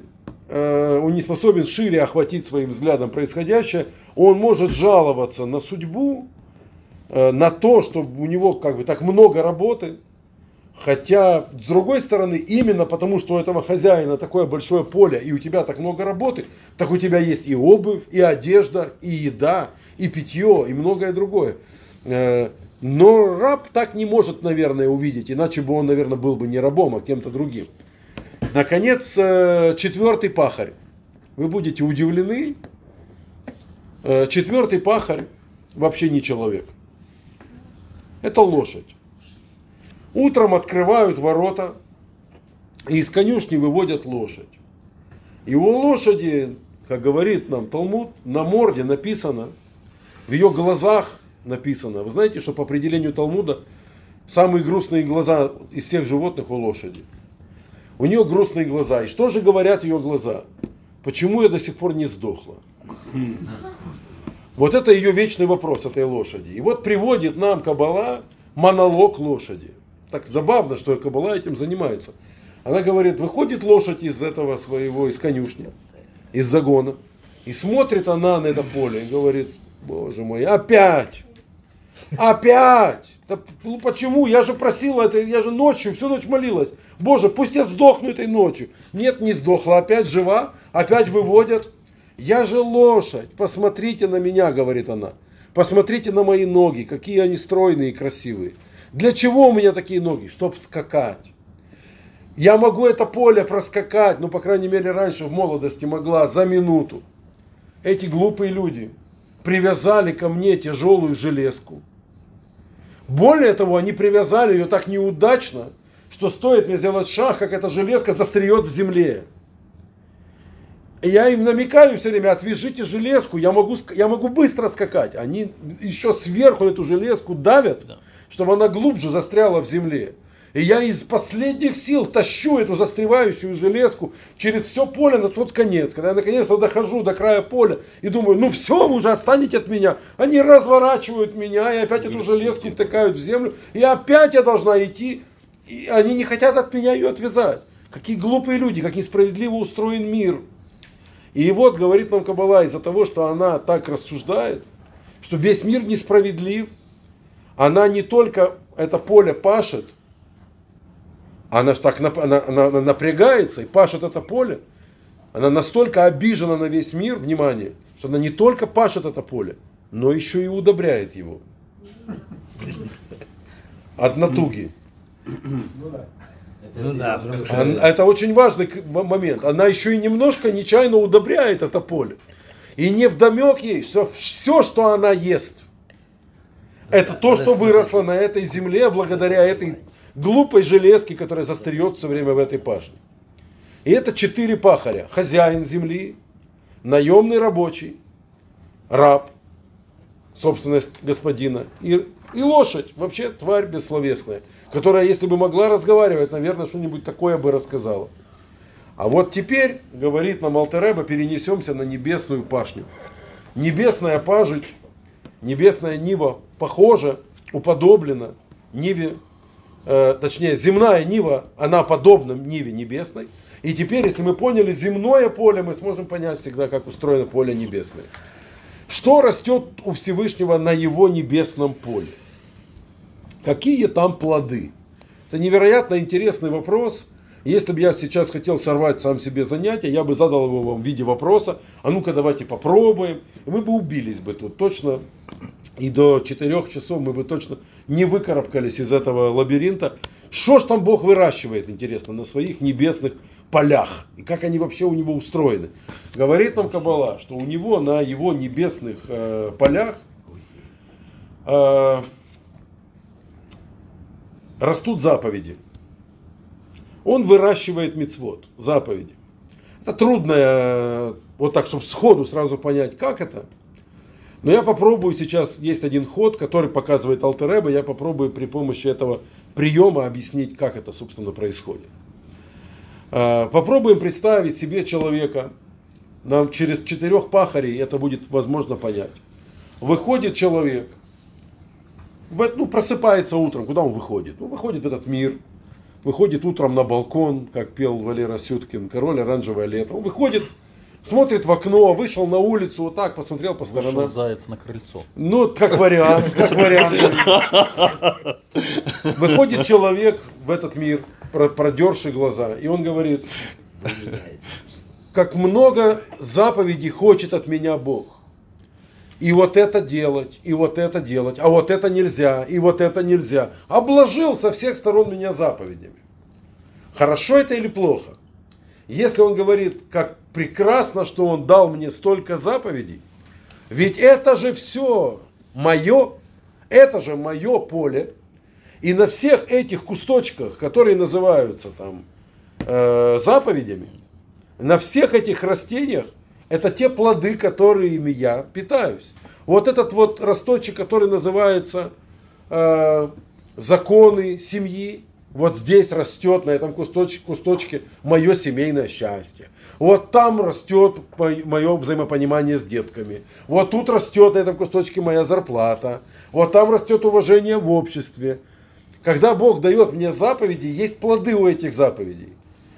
он не способен шире охватить своим взглядом происходящее, он может жаловаться на судьбу, э, на то, что у него как бы так много работы, Хотя, с другой стороны, именно потому, что у этого хозяина такое большое поле, и у тебя так много работы, так у тебя есть и обувь, и одежда, и еда, и питье, и многое другое. Э, но раб так не может, наверное, увидеть, иначе бы он, наверное, был бы не рабом, а кем-то другим. Наконец, э, четвертый пахарь. Вы будете удивлены. Э, четвертый пахарь вообще не человек. Это лошадь. Утром открывают ворота, и из конюшни выводят лошадь. И у лошади, как говорит нам Талмуд, на морде написано, в ее глазах написано. Вы знаете, что по определению Талмуда самые грустные глаза из всех животных у лошади. У нее грустные глаза. И что же говорят ее глаза? Почему я до сих пор не сдохла? Вот это ее вечный вопрос этой лошади. И вот приводит нам Кабала монолог лошади. Так забавно, что Кабала этим занимается. Она говорит, выходит лошадь из этого своего, из конюшни, из загона, и смотрит она на это поле и говорит, боже мой, опять, опять, да, ну почему, я же просила это, я же ночью, всю ночь молилась, боже, пусть я сдохну этой ночью. Нет, не сдохла, опять жива, опять выводят. Я же лошадь, посмотрите на меня, говорит она. Посмотрите на мои ноги, какие они стройные и красивые. Для чего у меня такие ноги? Чтоб скакать. Я могу это поле проскакать, ну, по крайней мере, раньше в молодости могла, за минуту. Эти глупые люди привязали ко мне тяжелую железку. Более того, они привязали ее так неудачно, что стоит мне сделать шаг, как эта железка застреет в земле. И я им намекаю все время, отвяжите железку, я могу, я могу быстро скакать. Они еще сверху эту железку давят, чтобы она глубже застряла в земле. И я из последних сил тащу эту застревающую железку через все поле на тот конец. Когда я наконец-то дохожу до края поля и думаю, ну все, уже отстанете от меня. Они разворачивают меня и опять эту железку втыкают в землю. И опять я должна идти. И они не хотят от меня ее отвязать. Какие глупые люди, как несправедливо устроен мир. И вот говорит нам Кабала из-за того, что она так рассуждает, что весь мир несправедлив. Она не только это поле пашет, она же так она, она, она напрягается и пашет это поле. Она настолько обижена на весь мир, внимание, что она не только пашет это поле, но еще и удобряет его. От натуги. Ну да, это очень важный момент. Она еще и немножко нечаянно удобряет это поле. И не вдомек ей, что все, что она ест, это то, что выросло на этой земле благодаря этой глупой железки, которая застреет все время в этой пашне. И это четыре пахаря. Хозяин земли, наемный рабочий, раб, собственность господина, и, и лошадь, вообще тварь бессловесная, которая, если бы могла разговаривать, наверное, что-нибудь такое бы рассказала. А вот теперь, говорит нам Алтереба, перенесемся на небесную пашню. Небесная пажить, небесная нива похожа, уподоблена ниве э, точнее, земная нива, она подобна ниве небесной. И теперь, если мы поняли земное поле, мы сможем понять всегда, как устроено поле небесное. Что растет у Всевышнего на его небесном поле? Какие там плоды? Это невероятно интересный вопрос. Если бы я сейчас хотел сорвать сам себе занятие, я бы задал его вам в виде вопроса. А ну-ка давайте попробуем. И мы бы убились бы тут точно и до 4 часов мы бы точно не выкарабкались из этого лабиринта. Что ж там Бог выращивает, интересно, на своих небесных полях? И как они вообще у него устроены? Говорит нам Кабала, что у него на его небесных э, полях э, растут заповеди. Он выращивает мицвод, заповеди. Это трудно, вот так, чтобы сходу сразу понять, как это – но я попробую сейчас, есть один ход, который показывает Алтереба, я попробую при помощи этого приема объяснить, как это, собственно, происходит. А, попробуем представить себе человека, нам через четырех пахарей это будет возможно понять. Выходит человек, ну, просыпается утром, куда он выходит? Ну, выходит в этот мир, выходит утром на балкон, как пел Валера Сюткин, король оранжевое лето. Он выходит смотрит в окно, вышел на улицу, вот так посмотрел по сторонам. Вышел заяц на крыльцо. Ну, как вариант, как вариант. Выходит человек в этот мир, продерший глаза, и он говорит, как много заповедей хочет от меня Бог. И вот это делать, и вот это делать, а вот это нельзя, и вот это нельзя. Обложил со всех сторон меня заповедями. Хорошо это или плохо? Если он говорит, как прекрасно, что он дал мне столько заповедей, ведь это же все мое, это же мое поле, и на всех этих кусточках, которые называются там э, заповедями, на всех этих растениях, это те плоды, которыми я питаюсь. Вот этот вот росточек, который называется э, законы семьи, вот здесь растет на этом кусточке, кусточке мое семейное счастье. Вот там растет мое взаимопонимание с детками. Вот тут растет на этом кусточке моя зарплата. Вот там растет уважение в обществе. Когда Бог дает мне заповеди, есть плоды у этих заповедей.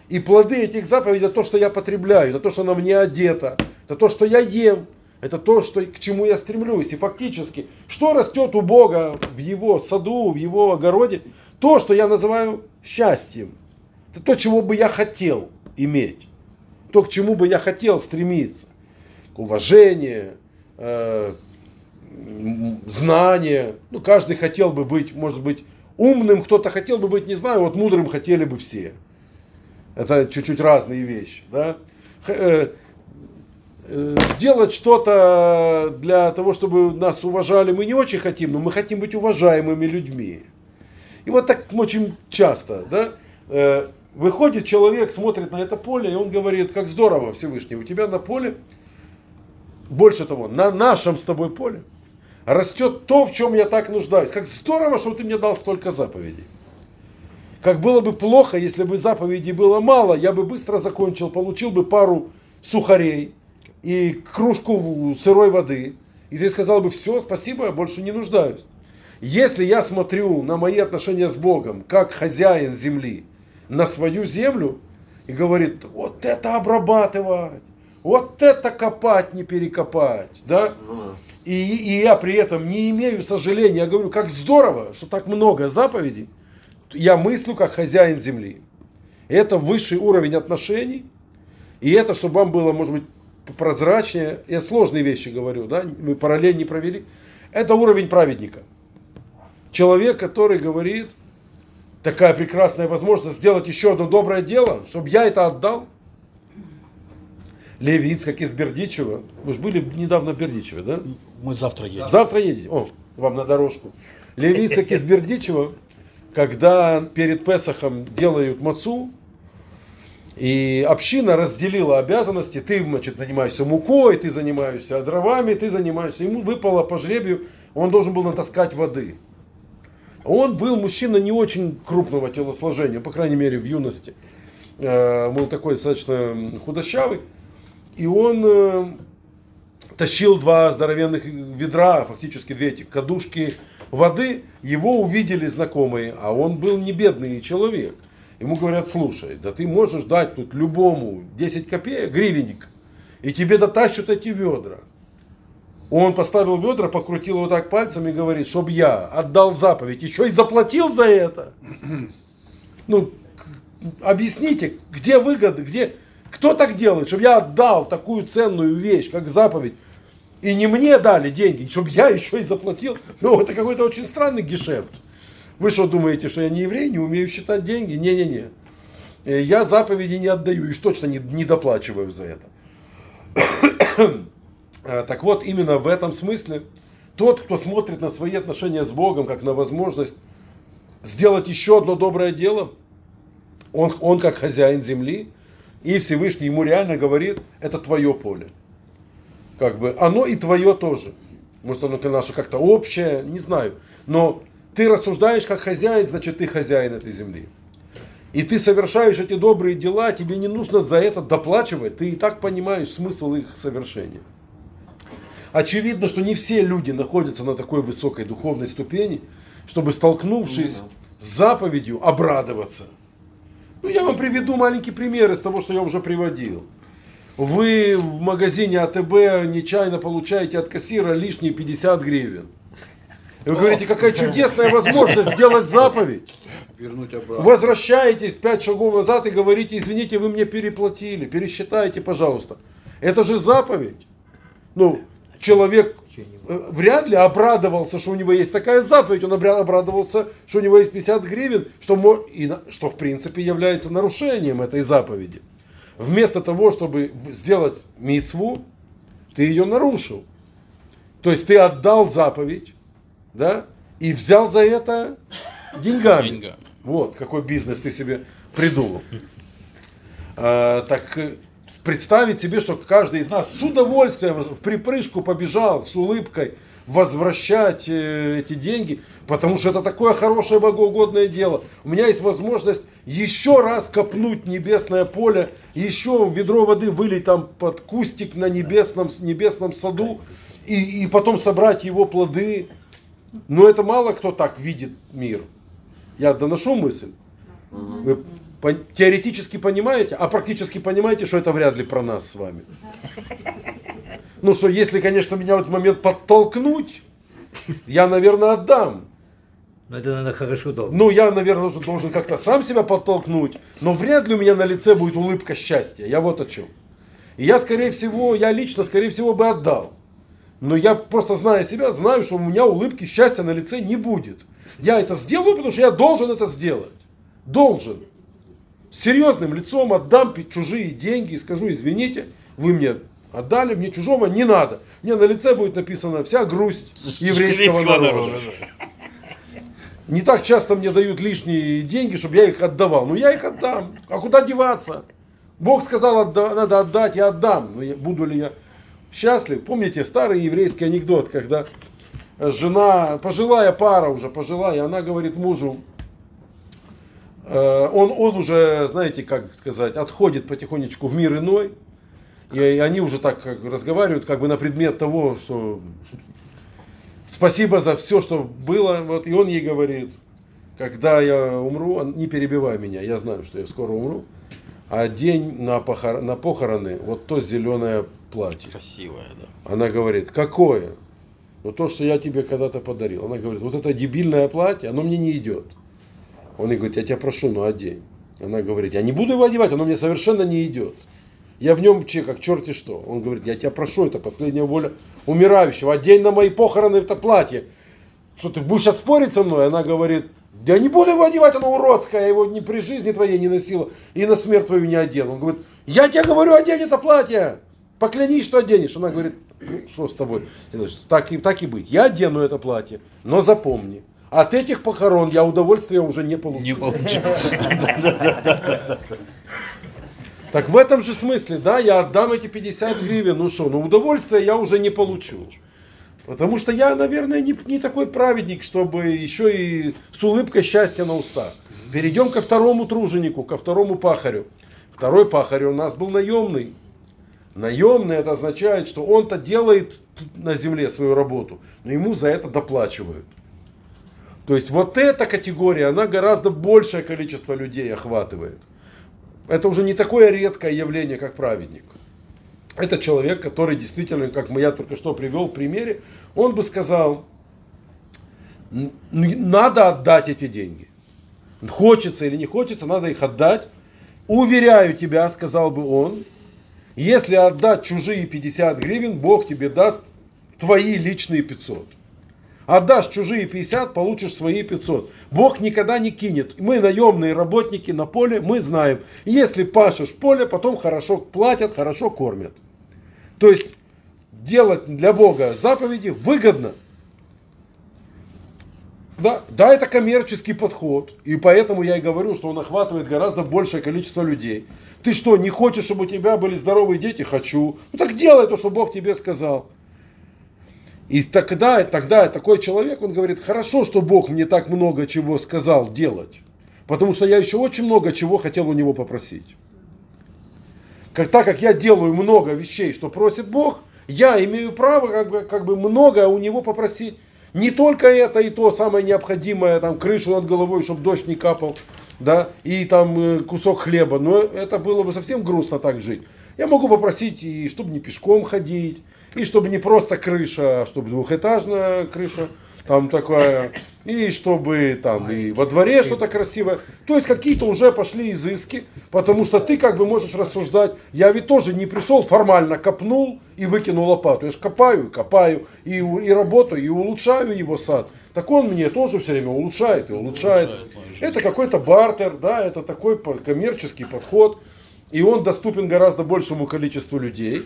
И плоды этих заповедей это то, что я потребляю, это то, что на мне одето, это то, что я ем, это то, что, к чему я стремлюсь. И фактически, что растет у Бога в его саду, в его огороде, то, что я называю счастьем. Это то, чего бы я хотел иметь. То, к чему бы я хотел стремиться. К уважению, э, знания. Ну, каждый хотел бы быть, может быть, умным, кто-то хотел бы быть, не знаю, вот мудрым хотели бы все. Это чуть-чуть разные вещи. Да? Э, э, сделать что-то для того, чтобы нас уважали, мы не очень хотим, но мы хотим быть уважаемыми людьми. И вот так очень часто, да, э, выходит человек, смотрит на это поле, и он говорит, как здорово Всевышний, у тебя на поле, больше того, на нашем с тобой поле, растет то, в чем я так нуждаюсь. Как здорово, что ты мне дал столько заповедей. Как было бы плохо, если бы заповедей было мало, я бы быстро закончил, получил бы пару сухарей и кружку сырой воды. И ты сказал бы, все, спасибо, я больше не нуждаюсь. Если я смотрю на мои отношения с Богом, как хозяин земли, на свою землю, и говорит, вот это обрабатывать, вот это копать, не перекопать, да? И, и я при этом не имею сожаления, я говорю, как здорово, что так много заповедей, я мыслю как хозяин земли. Это высший уровень отношений, и это, чтобы вам было, может быть, прозрачнее, я сложные вещи говорю, да, мы параллель не провели, это уровень праведника. Человек, который говорит, такая прекрасная возможность сделать еще одно доброе дело, чтобы я это отдал. Левиц, как из Бердичева. Вы же были недавно в Бердичеве, да? Мы завтра едем. Завтра едете. О, вам на дорожку. Левиц, как из Бердичева, когда перед Песохом делают мацу, и община разделила обязанности, ты, значит, занимаешься мукой, ты занимаешься дровами, ты занимаешься, ему выпало по жребию, он должен был натаскать воды. Он был мужчина не очень крупного телосложения, по крайней мере в юности. Э, был такой достаточно худощавый. И он э, тащил два здоровенных ведра, фактически две эти кадушки воды. Его увидели знакомые, а он был не бедный человек. Ему говорят, слушай, да ты можешь дать тут любому 10 копеек, гривенник, и тебе дотащат эти ведра. Он поставил ведра, покрутил его так пальцем и говорит, чтобы я отдал заповедь, еще и заплатил за это. Ну, объясните, где выгода, где, кто так делает, чтобы я отдал такую ценную вещь, как заповедь, и не мне дали деньги, чтобы я еще и заплатил. Ну, это какой-то очень странный гешефт. Вы что думаете, что я не еврей, не умею считать деньги? Не-не-не. Э, я заповеди не отдаю и точно не, не доплачиваю за это. Э, так вот, именно в этом смысле, тот, кто смотрит на свои отношения с Богом, как на возможность сделать еще одно доброе дело, он, он как хозяин земли, и Всевышний ему реально говорит, это твое поле. Как бы, оно и твое тоже. Может, оно наше как-то общее, не знаю. Но ты рассуждаешь как хозяин, значит, ты хозяин этой земли. И ты совершаешь эти добрые дела, тебе не нужно за это доплачивать, ты и так понимаешь смысл их совершения. Очевидно, что не все люди находятся на такой высокой духовной ступени, чтобы, столкнувшись с заповедью, обрадоваться. Ну, я вам приведу маленький пример из того, что я уже приводил. Вы в магазине АТБ нечаянно получаете от кассира лишние 50 гривен. И вы говорите, какая чудесная возможность сделать заповедь. Вернуть обратно. Возвращаетесь пять шагов назад и говорите, извините, вы мне переплатили, пересчитайте, пожалуйста. Это же заповедь. Ну, человек э, вряд ли обрадовался, что у него есть такая заповедь, он обрадовался, что у него есть 50 гривен, что, и, что в принципе является нарушением этой заповеди. вместо того, чтобы сделать мицву, ты ее нарушил. То есть ты отдал заповедь, да, и взял за это деньгами. Деньгами. Вот какой бизнес ты себе придумал. А, так э, представить себе, что каждый из нас с удовольствием в припрыжку побежал с улыбкой возвращать э, эти деньги, потому что это такое хорошее богоугодное дело. У меня есть возможность еще раз копнуть небесное поле, еще ведро воды вылить там под кустик на небесном, небесном саду и, и потом собрать его плоды. Но это мало кто так видит мир. Я доношу мысль. Вы теоретически понимаете, а практически понимаете, что это вряд ли про нас с вами. Ну что, если, конечно, меня в этот момент подтолкнуть, я, наверное, отдам. Ну это надо хорошо долго. Ну, я, наверное, уже должен как-то сам себя подтолкнуть, но вряд ли у меня на лице будет улыбка счастья. Я вот о чем. И я, скорее всего, я лично, скорее всего, бы отдал. Но я просто зная себя, знаю, что у меня улыбки счастья на лице не будет. Я это сделаю, потому что я должен это сделать. Должен. Серьезным лицом отдам чужие деньги и скажу, извините, вы мне отдали, мне чужого не надо. Мне на лице будет написана вся грусть еврейского народа. Не так часто мне дают лишние деньги, чтобы я их отдавал. Ну я их отдам. А куда деваться? Бог сказал, отда- надо отдать, я отдам. Но я- буду ли я счастлив? Помните старый еврейский анекдот, когда жена, пожилая пара уже, пожилая, она говорит мужу, он, он уже, знаете, как сказать, отходит потихонечку в мир иной. И они уже так как разговаривают, как бы на предмет того, что спасибо за все, что было. Вот, и он ей говорит, когда я умру, не перебивай меня, я знаю, что я скоро умру. А день на, похор- на похороны, вот то зеленое платье. Красивая, да. Она говорит, какое? Ну то, что я тебе когда-то подарил. Она говорит, вот это дебильное платье, оно мне не идет. Он ей говорит, я тебя прошу, ну одень. Она говорит, я не буду его одевать, оно мне совершенно не идет. Я в нем че, как черти что. Он говорит, я тебя прошу, это последняя воля умирающего. Одень на мои похороны это платье. Что ты будешь сейчас спорить со мной? Она говорит, я не буду его одевать, оно уродское, я его ни при жизни твоей не носила и на смерть твою не одену. Он говорит, я тебе говорю, одень это платье. Поклянись, что оденешь. Она говорит, ну что с тобой? Так и, так и быть, я одену это платье, но запомни, от этих похорон я удовольствия уже не получу. Не получил. Так в этом же смысле, да, я отдам эти 50 гривен, ну что, ну удовольствия я уже не получу. Потому что я, наверное, не, не такой праведник, чтобы еще и с улыбкой счастья на устах. Перейдем ко второму труженику, ко второму пахарю. Второй пахарь у нас был наемный. Наемный это означает, что он-то делает на земле свою работу, но ему за это доплачивают. То есть вот эта категория, она гораздо большее количество людей охватывает. Это уже не такое редкое явление, как праведник. Это человек, который действительно, как я только что привел в примере, он бы сказал, «Н- надо отдать эти деньги. Хочется или не хочется, надо их отдать. Уверяю тебя, сказал бы он, если отдать чужие 50 гривен, Бог тебе даст твои личные 500. Отдашь чужие 50, получишь свои 500. Бог никогда не кинет. Мы наемные работники на поле, мы знаем. Если пашешь поле, потом хорошо платят, хорошо кормят. То есть делать для Бога заповеди выгодно. Да, да, это коммерческий подход. И поэтому я и говорю, что он охватывает гораздо большее количество людей. Ты что, не хочешь, чтобы у тебя были здоровые дети? Хочу. Ну так делай то, что Бог тебе сказал. И тогда, тогда такой человек, он говорит, хорошо, что Бог мне так много чего сказал делать. Потому что я еще очень много чего хотел у него попросить. Как, так как я делаю много вещей, что просит Бог, я имею право как бы, как бы многое у него попросить. Не только это и то самое необходимое, там крышу над головой, чтобы дождь не капал, да, и там э, кусок хлеба, но это было бы совсем грустно так жить. Я могу попросить, и чтобы не пешком ходить, и чтобы не просто крыша, а чтобы двухэтажная крыша, там такая, и чтобы там и во дворе что-то красивое. То есть какие-то уже пошли изыски, потому что ты как бы можешь рассуждать, я ведь тоже не пришел формально, копнул и выкинул лопату. Я же копаю копаю, и, и работаю, и улучшаю его сад. Так он мне тоже все время улучшает и улучшает. Улучшает. Это какой-то бартер, да, это такой коммерческий подход. И он доступен гораздо большему количеству людей.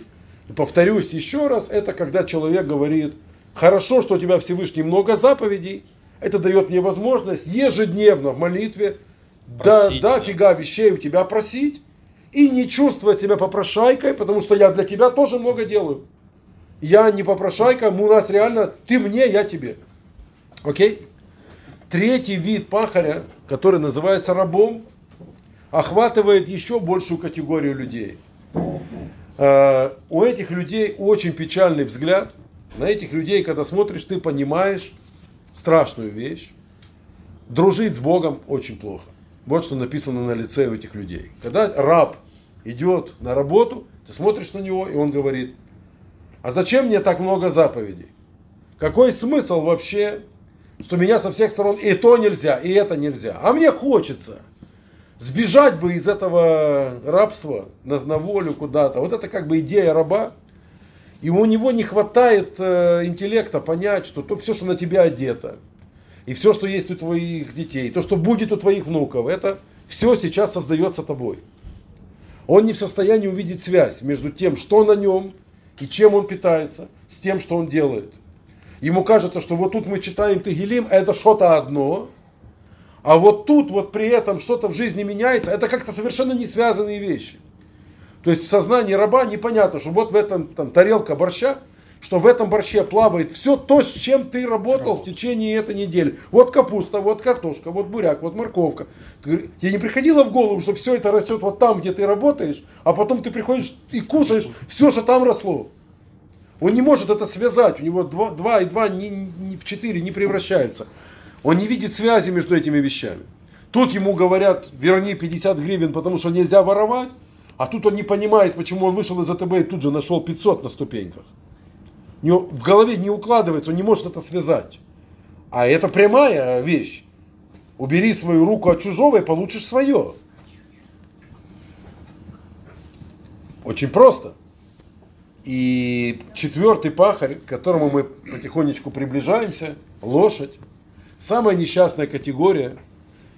И повторюсь еще раз, это когда человек говорит, хорошо, что у тебя Всевышний много заповедей, это дает мне возможность ежедневно в молитве Просить, да, да. фига вещей у тебя просить и не чувствовать себя попрошайкой, потому что я для тебя тоже много делаю. Я не попрошайка, у нас реально ты мне, я тебе. Окей? Третий вид пахаря, который называется рабом, охватывает еще большую категорию людей. Э, У этих людей очень печальный взгляд. На этих людей, когда смотришь, ты понимаешь страшную вещь. Дружить с Богом очень плохо. Вот что написано на лице у этих людей. Когда раб идет на работу, ты смотришь на него, и он говорит, а зачем мне так много заповедей? Какой смысл вообще, что меня со всех сторон и то нельзя, и это нельзя? А мне хочется сбежать бы из этого рабства на, на волю куда-то. Вот это как бы идея раба. И у него не хватает э, интеллекта понять, что то, все, что на тебя одето, и все, что есть у твоих детей, то, что будет у твоих внуков, это все сейчас создается тобой. Он не в состоянии увидеть связь между тем, что на нем и чем он питается, с тем, что он делает. Ему кажется, что вот тут мы читаем Тегелим, это что-то одно, а вот тут вот при этом что-то в жизни меняется, это как-то совершенно не связанные вещи. То есть в сознании раба непонятно, что вот в этом там, тарелка борща, что в этом борще плавает все то, с чем ты работал в течение этой недели. Вот капуста, вот картошка, вот буряк, вот морковка. Тебе не приходило в голову, что все это растет вот там, где ты работаешь, а потом ты приходишь и кушаешь все, что там росло. Он не может это связать, у него 2, два и 2 не, не в 4 не превращаются. Он не видит связи между этими вещами. Тут ему говорят, верни 50 гривен, потому что нельзя воровать, а тут он не понимает, почему он вышел из АТБ и тут же нашел 500 на ступеньках. В голове не укладывается, он не может это связать. А это прямая вещь. Убери свою руку от чужого и получишь свое. Очень просто. И четвертый пахарь, к которому мы потихонечку приближаемся, лошадь. Самая несчастная категория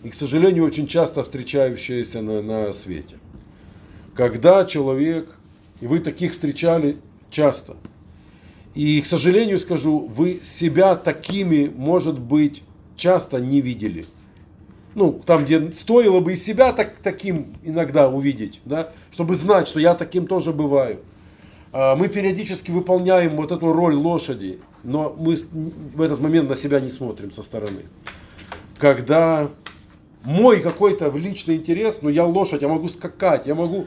и, к сожалению, очень часто встречающаяся на, на свете. Когда человек, и вы таких встречали часто, и, к сожалению, скажу, вы себя такими, может быть, часто не видели. Ну, там, где стоило бы и себя так, таким иногда увидеть, да, чтобы знать, что я таким тоже бываю. А, Мы периодически выполняем вот эту роль лошади, но мы в этот момент на себя не смотрим со стороны. Когда мой какой-то личный интерес, ну я лошадь, я могу скакать, я могу,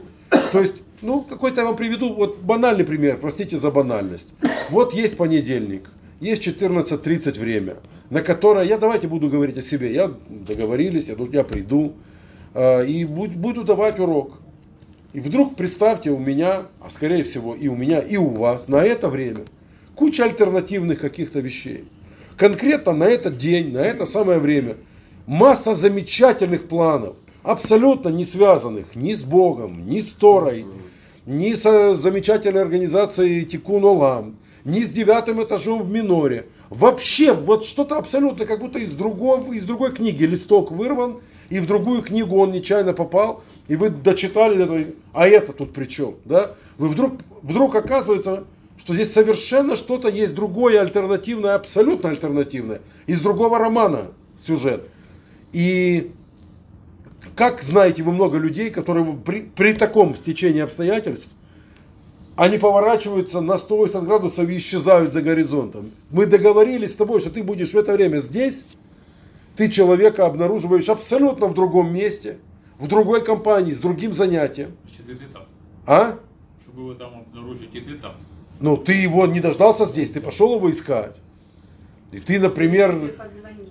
то есть, ну какой-то я вам приведу, вот банальный пример, простите за банальность. Вот есть понедельник, есть 14.30 время, на которое я давайте буду говорить о себе, я договорились, я, я приду э, и буд- буду давать урок. И вдруг представьте, у меня, а скорее всего и у меня, и у вас на это время куча альтернативных каких-то вещей. Конкретно на этот день, на это самое время масса замечательных планов, абсолютно не связанных ни с Богом, ни с Торой, ни с замечательной организацией Тикун Олам, ни с девятым этажом в Миноре. Вообще, вот что-то абсолютно как будто из, другого, из другой книги листок вырван, и в другую книгу он нечаянно попал, и вы дочитали это, а это тут при чем? Да? Вы вдруг, вдруг оказывается, что здесь совершенно что-то есть другое, альтернативное, абсолютно альтернативное, из другого романа сюжет. И как знаете вы много людей, которые при, при таком стечении обстоятельств, они поворачиваются на 180 градусов и исчезают за горизонтом. Мы договорились с тобой, что ты будешь в это время здесь, ты человека обнаруживаешь абсолютно в другом месте, в другой компании, с другим занятием. Значит, и ты там. А? Чтобы его там обнаружить, и ты там. Ну, ты его не дождался здесь, ты пошел его искать. И ты, например,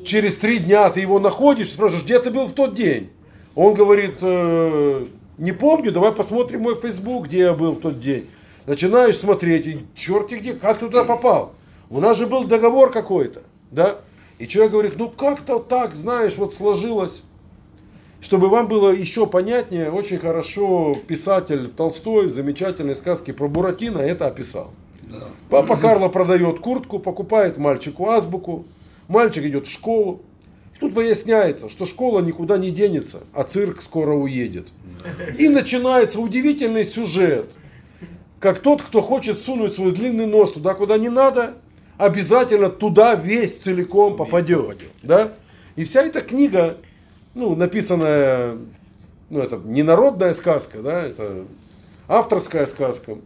через три дня ты его находишь, спрашиваешь, где ты был в тот день? Он говорит, «Э, не помню, давай посмотрим мой Facebook, где я был в тот день. Начинаешь смотреть, и черт где, как ты туда попал? У нас же был договор какой-то, да? И человек говорит, ну как-то так, знаешь, вот сложилось. Чтобы вам было еще понятнее, очень хорошо писатель Толстой в замечательной сказке про Буратино это описал. Папа Карло продает куртку, покупает мальчику азбуку. Мальчик идет в школу. Тут выясняется, что школа никуда не денется, а цирк скоро уедет. И начинается удивительный сюжет. Как тот, кто хочет сунуть свой длинный нос туда, куда не надо, обязательно туда весь целиком попадет. попадет. Да? И вся эта книга, ну, написанная, ну, это не народная сказка, да, это авторская сказка,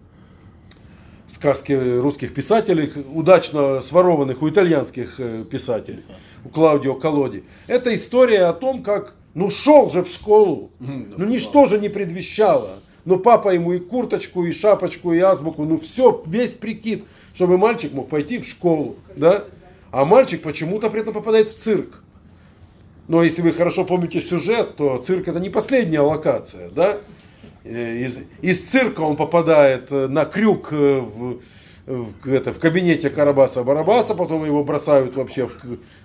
сказки русских писателей, удачно сворованных у итальянских э, писателей, у Клаудио Колоди. Это история о том, как, ну, шел же в школу, ну, ничто же не предвещало. Но папа ему и курточку, и шапочку, и азбуку, ну все, весь прикид, чтобы мальчик мог пойти в школу, да? А мальчик почему-то при этом попадает в цирк. Но если вы хорошо помните сюжет, то цирк это не последняя локация, да? Э, Из, из цирка он попадает э, на крюк э, в, в, это, в кабинете Карабаса-Барабаса, потом его бросают вообще в,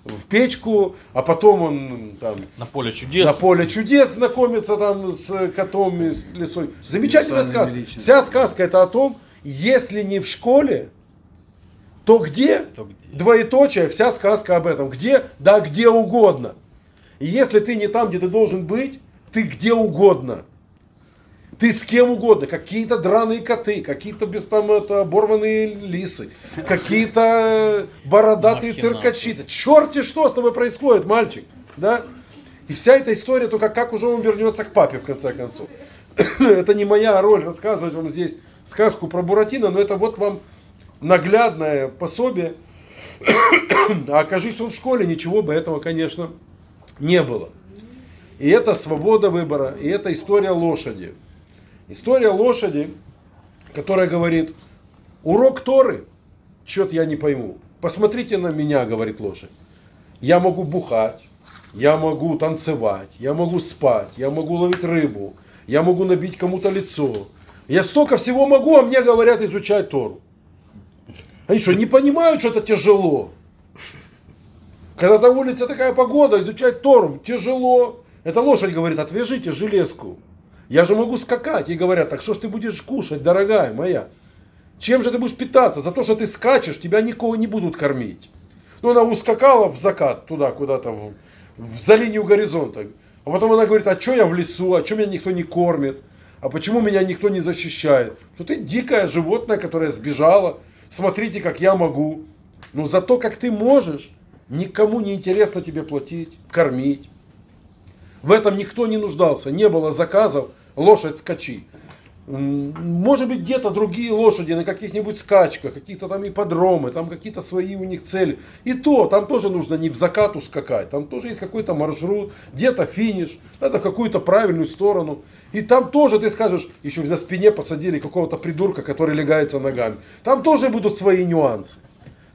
в печку, а потом он там На поле чудес. на поле чудес знакомится там с котом и с лисой. Замечательная сказка. личностями. Вся сказка это о том, если не в школе, то где? То где? Двоеточие, вся сказка об этом. Где? Да где угодно. И если ты не там, где ты должен быть, ты где угодно. Ты с кем угодно, какие-то драные коты, какие-то без там это, оборванные лисы, какие-то бородатые циркачи. Черти что с тобой происходит, мальчик, да? И вся эта история только как уже он вернется к папе в конце концов. это не моя роль рассказывать вам здесь сказку про Буратино, но это вот вам наглядное пособие. а окажись он в школе, ничего бы этого, конечно, не было. И это свобода выбора, и это история лошади. История лошади, которая говорит, урок Торы, что-то я не пойму. Посмотрите на меня, говорит лошадь. Я могу бухать, я могу танцевать, я могу спать, я могу ловить рыбу, я могу набить кому-то лицо. Я столько всего могу, а мне говорят изучать Тору. Они что, не понимают, что это тяжело? Когда на улице такая погода, изучать Тору тяжело. Эта лошадь говорит, отвяжите железку. Я же могу скакать. Ей говорят, так что ж ты будешь кушать, дорогая моя? Чем же ты будешь питаться? За то, что ты скачешь, тебя никого не будут кормить. Ну, она ускакала в закат туда, куда-то, в, в, за линию горизонта. А потом она говорит, а что я в лесу, а что меня никто не кормит? А почему меня никто не защищает? Что ты дикое животное, которое сбежало. Смотрите, как я могу. Но за то, как ты можешь, никому не интересно тебе платить, кормить. В этом никто не нуждался, не было заказов, лошадь скачи. Может быть, где-то другие лошади на каких-нибудь скачках, какие-то там ипподромы, там какие-то свои у них цели. И то, там тоже нужно не в закату скакать, там тоже есть какой-то маршрут, где-то финиш, надо в какую-то правильную сторону. И там тоже ты скажешь, еще на спине посадили какого-то придурка, который легается ногами. Там тоже будут свои нюансы.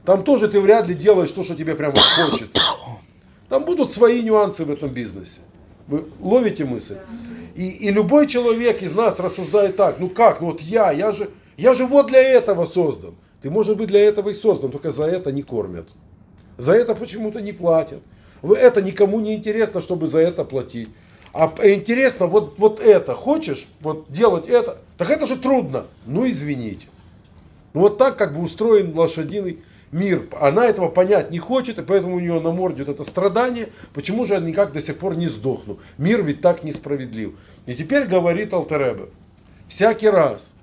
Там тоже ты вряд ли делаешь то, что тебе прямо хочется. Там будут свои нюансы в этом бизнесе. Вы ловите мысль? И, и любой человек из нас рассуждает так, ну как, ну вот я, я же, я же вот для этого создан. Ты, может быть, для этого и создан, только за это не кормят. За это почему-то не платят. Это никому не интересно, чтобы за это платить. А п- интересно, вот, вот это, хочешь вот делать это, так это же трудно. Ну извините. Ну вот так как бы устроен лошадиный мир. Она этого понять не хочет, и поэтому у нее на морде вот это страдание. Почему же я никак до сих пор не сдохну? Мир ведь так несправедлив. И теперь говорит Алтеребе. Всякий раз,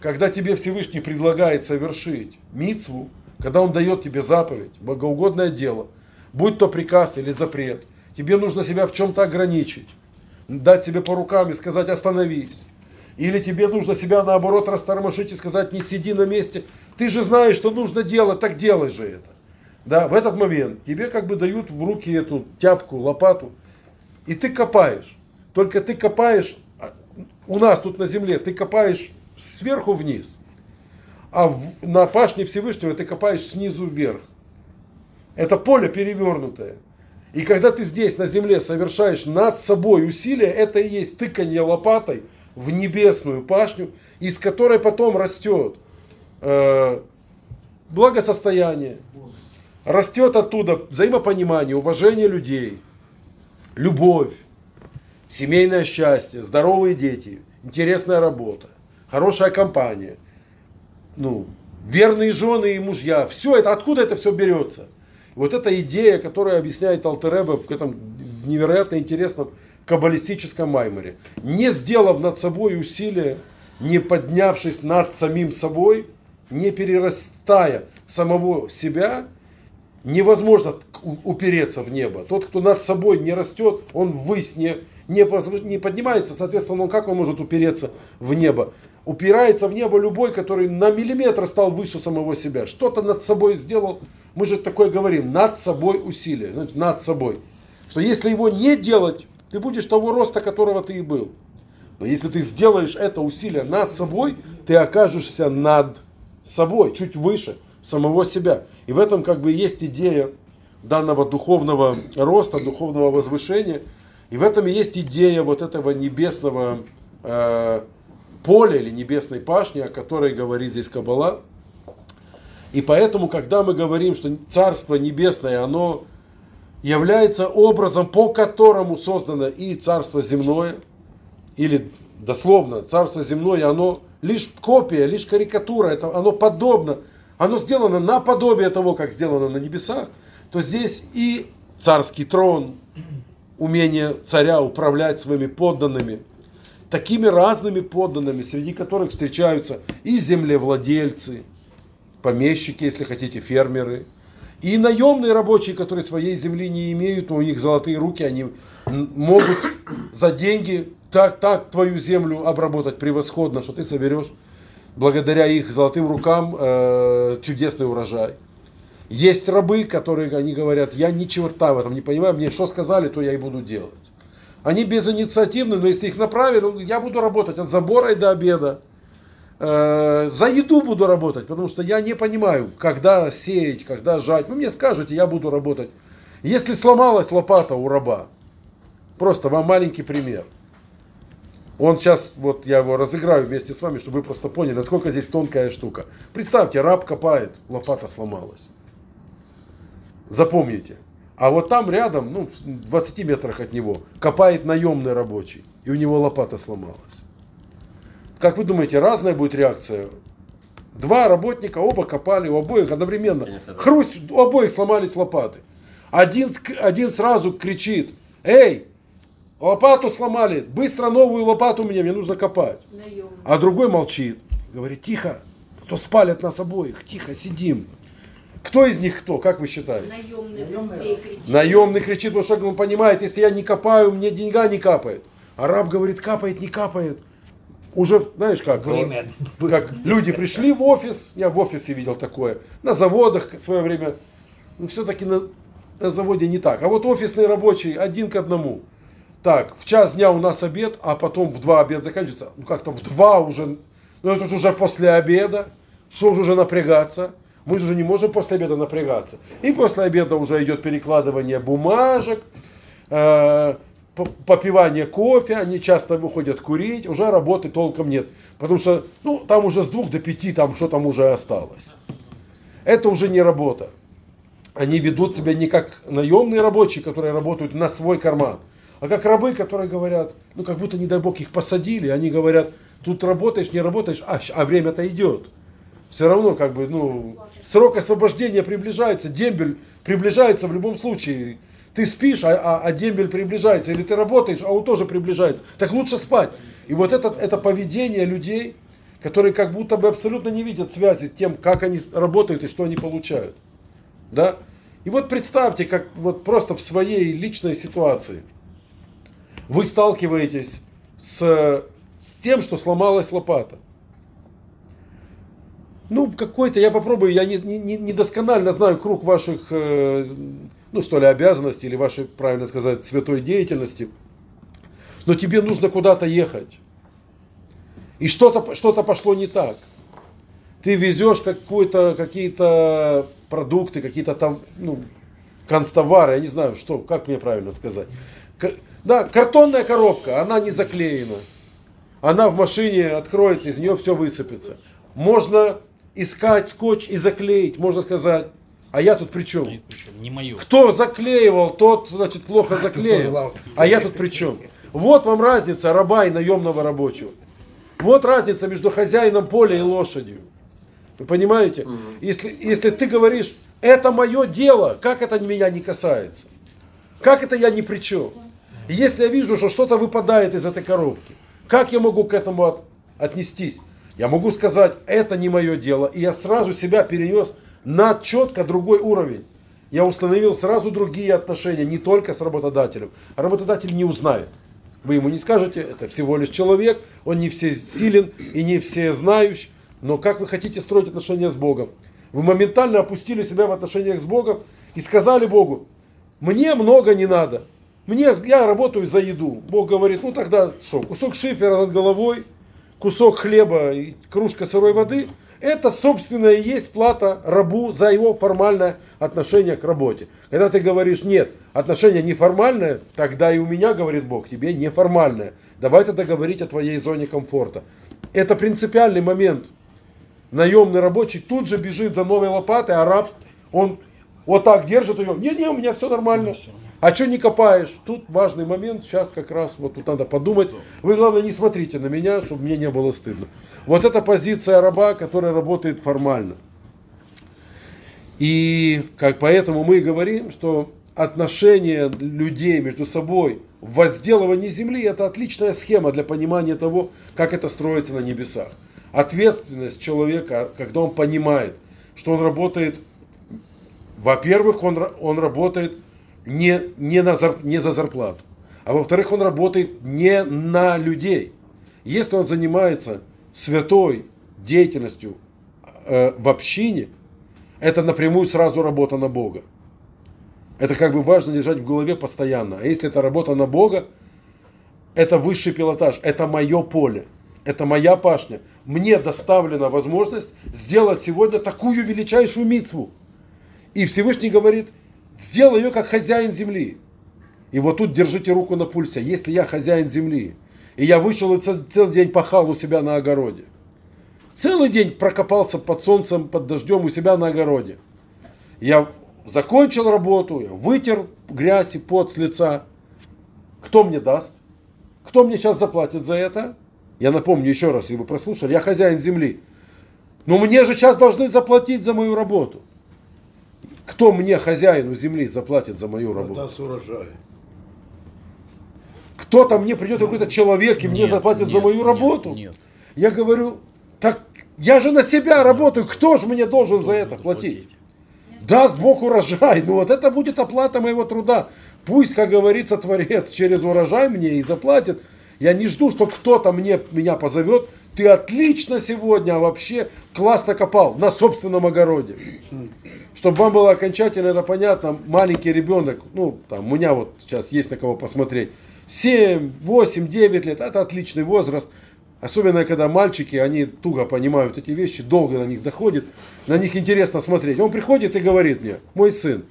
когда тебе Всевышний предлагает совершить мицву, когда он дает тебе заповедь, богоугодное дело, будь то приказ или запрет, тебе нужно себя в чем-то ограничить, дать себе по рукам и сказать остановись. Или тебе нужно себя наоборот растормошить и сказать не сиди на месте. Ты же знаешь, что нужно делать, так делай же это. Да, в этот момент тебе как бы дают в руки эту тяпку, лопату, и ты копаешь. Только ты копаешь, а, у нас тут на земле, ты копаешь сверху вниз, а на пашне Всевышнего ты копаешь снизу вверх. Это поле перевернутое. И когда ты здесь на земле совершаешь над собой усилия, это и есть тыканье лопатой в небесную пашню, из которой потом растет э, благосостояние, растет оттуда взаимопонимание, уважение людей, любовь, семейное счастье, здоровые дети, интересная работа, хорошая компания, ну, верные жены и мужья. Все это, откуда это все берется? Вот эта идея, которая объясняет Алтереба в этом невероятно интересном каббалистическом майморе. Не сделав над собой усилия, не поднявшись над самим собой, не перерастая самого себя, невозможно упереться в небо. Тот, кто над собой не растет, он ввысь не, не, не поднимается, соответственно, он как он может упереться в небо? Упирается в небо любой, который на миллиметр стал выше самого себя. Что-то над собой сделал. Мы же такое говорим, над собой усилие, над собой. Что если его не делать, ты будешь того роста, которого ты и был. Но если ты сделаешь это усилие над собой, ты окажешься над собой, чуть выше самого себя. И в этом как бы есть идея данного духовного роста, духовного возвышения. И в этом и есть идея вот этого небесного э, поля или небесной пашни, о которой говорит здесь Каббала. И поэтому, когда мы говорим, что Царство Небесное, оно является образом, по которому создано и Царство Земное, или дословно, Царство Земное, оно лишь копия, лишь карикатура, это, оно подобно, оно сделано наподобие того, как сделано на небесах, то здесь и царский трон, умение царя управлять своими подданными, такими разными подданными, среди которых встречаются и землевладельцы, помещики, если хотите, фермеры, и наемные рабочие, которые своей земли не имеют, но у них золотые руки, они могут за деньги так, так твою землю обработать превосходно, что ты соберешь благодаря их золотым рукам э, чудесный урожай. Есть рабы, которые они говорят, я ни черта в этом не понимаю, мне что сказали, то я и буду делать. Они безинициативны, но если их направили, ну, я буду работать от забора и до обеда. Э, за еду буду работать, потому что я не понимаю, когда сеять, когда жать. Вы мне скажете, я буду работать. Если сломалась лопата у раба, просто вам маленький пример – он сейчас, вот я его разыграю вместе с вами, чтобы вы просто поняли, насколько здесь тонкая штука. Представьте, раб копает, лопата сломалась. Запомните. А вот там рядом, ну, в 20 метрах от него, копает наемный рабочий, и у него лопата сломалась. Как вы думаете, разная будет реакция? Два работника, оба копали, у обоих одновременно. Хрусть, у обоих сломались лопаты. Один, один сразу кричит, эй, Лопату сломали, быстро новую лопату мне, мне нужно копать. А другой молчит, говорит, тихо, то спалят нас обоих, тихо, сидим. Кто из них кто, как вы считаете? Наемный быстрее кричит. Наемный кричит, потому что он понимает, если я не копаю, мне деньга не капает. Араб говорит, капает, не капает. Уже, знаешь как, как люди пришли в офис, я в офисе видел такое, на заводах в свое время, ну все-таки на, на заводе не так. А вот офисный рабочий один к одному так, в час дня у нас обед, а потом в два обед заканчивается. Ну как-то в два уже, ну это же уже после обеда, что же уже напрягаться? Мы же не можем после обеда напрягаться. И после обеда уже идет перекладывание бумажек, э, попивание кофе, они часто выходят курить, уже работы толком нет. Потому что ну, там уже с двух до пяти там что там уже осталось. Это уже не работа. Они ведут себя не как наемные рабочие, которые работают на свой карман а как рабы, которые говорят, ну как будто, не дай бог, их посадили, они говорят, тут работаешь, не работаешь, а, а время-то идет. Все равно, как бы, ну, срок освобождения приближается, дембель приближается в любом случае. Ты спишь, а, а, а дембель приближается, или ты работаешь, а он тоже приближается. Так лучше спать. И вот это, это поведение людей, которые как будто бы абсолютно не видят связи тем, как они работают и что они получают. Да? И вот представьте, как вот просто в своей личной ситуации – вы сталкиваетесь с, с тем, что сломалась лопата. Ну, какой-то, я попробую, я не, не, не досконально знаю круг ваших, э, ну что ли, обязанностей или вашей, правильно сказать, святой деятельности. Но тебе нужно куда-то ехать. И что-то что пошло не так. Ты везешь какие-то продукты, какие-то там, ну, констовары, я не знаю, что, как мне правильно сказать. Да, картонная коробка, она не заклеена. Она в машине откроется, из нее все высыпется. Можно искать скотч и заклеить, можно сказать. А я тут при чем? Не мое. Кто заклеивал, тот, значит, плохо заклеил. А я тут при чем? Вот вам разница раба и наемного рабочего. Вот разница между хозяином поля и лошадью. Вы понимаете? Если, если ты говоришь, Это мое дело. Как это меня не касается? Как это я ни при чем? Если я вижу, что что-то выпадает из этой коробки, как я могу к этому от- отнестись? Я могу сказать, это не мое дело. И я сразу себя перенес на четко другой уровень. Я установил сразу другие отношения, не только с работодателем. Работодатель не узнает. Вы ему не скажете, это всего лишь человек, он не все силен и не все знающий. Но как вы хотите строить отношения с Богом? Вы моментально опустили себя в отношениях с Богом и сказали Богу, мне много не надо. Мне, я работаю за еду. Бог говорит, ну тогда что, кусок шифера над головой, кусок хлеба и кружка сырой воды, это, собственно, и есть плата рабу за его формальное отношение к работе. Когда ты говоришь, нет, отношение неформальное, тогда и у меня, говорит Бог, тебе неформальное. Давай тогда говорить о твоей зоне комфорта. Это принципиальный момент. Наемный рабочий тут же бежит за новой лопатой, а раб, он вот так держит ее. Не-не, у меня все нормально. А что не копаешь? Тут важный момент, сейчас как раз, вот тут надо подумать. Вы, главное, не смотрите на меня, чтобы мне не было стыдно. Вот это позиция раба, которая работает формально. И как поэтому мы говорим, что отношения людей между собой в возделывании земли это отличная схема для понимания того, как это строится на небесах. Ответственность человека, когда он понимает, что он работает, во-первых, он, он работает не, не, на зар- не за зарплату, а во-вторых, он работает не на людей. Если он занимается святой деятельностью э, в общине, это напрямую сразу работа на Бога. Это как бы важно держать в голове постоянно. А если это работа на Бога, это высший пилотаж, это мое поле, это моя пашня. Мне доставлена возможность сделать сегодня такую величайшую мицву. И Всевышний говорит, сделай ее как хозяин земли. И вот тут держите руку на пульсе. Если я хозяин земли, и я вышел и цел- целый день пахал у себя на огороде, целый день прокопался под солнцем, под дождем у себя на огороде, я закончил работу, я вытер грязь и пот с лица. Кто мне даст? Кто мне сейчас заплатит за это? Я напомню еще раз, если вы прослушали, я хозяин земли. Но мне же сейчас должны заплатить за мою работу. Кто мне, хозяину земли, заплатит за мою работу? Вода с урожая. Кто-то мне придет какой-то человек и мне Нет, заплатит за нет, мою нет, работу? нет. Я говорю, так я же на себя работаю, кто же мне должен за это платить? Даст Бог урожай, ну вот это будет оплата моего труда. Пусть, как говорится, Творец через урожай мне и заплатит. Я не жду, что кто-то мне, меня позовет. Ты отлично сегодня вообще классно копал на собственном огороде. Чтобы вам было окончательно это понятно, маленький ребенок, ну, там, у меня вот сейчас есть на кого посмотреть, 7, 8, 9 лет, это отличный возраст. Особенно, когда мальчики, они туго понимают эти вещи, долго на них доходит, на них интересно смотреть. Он приходит и говорит мне, мой сын,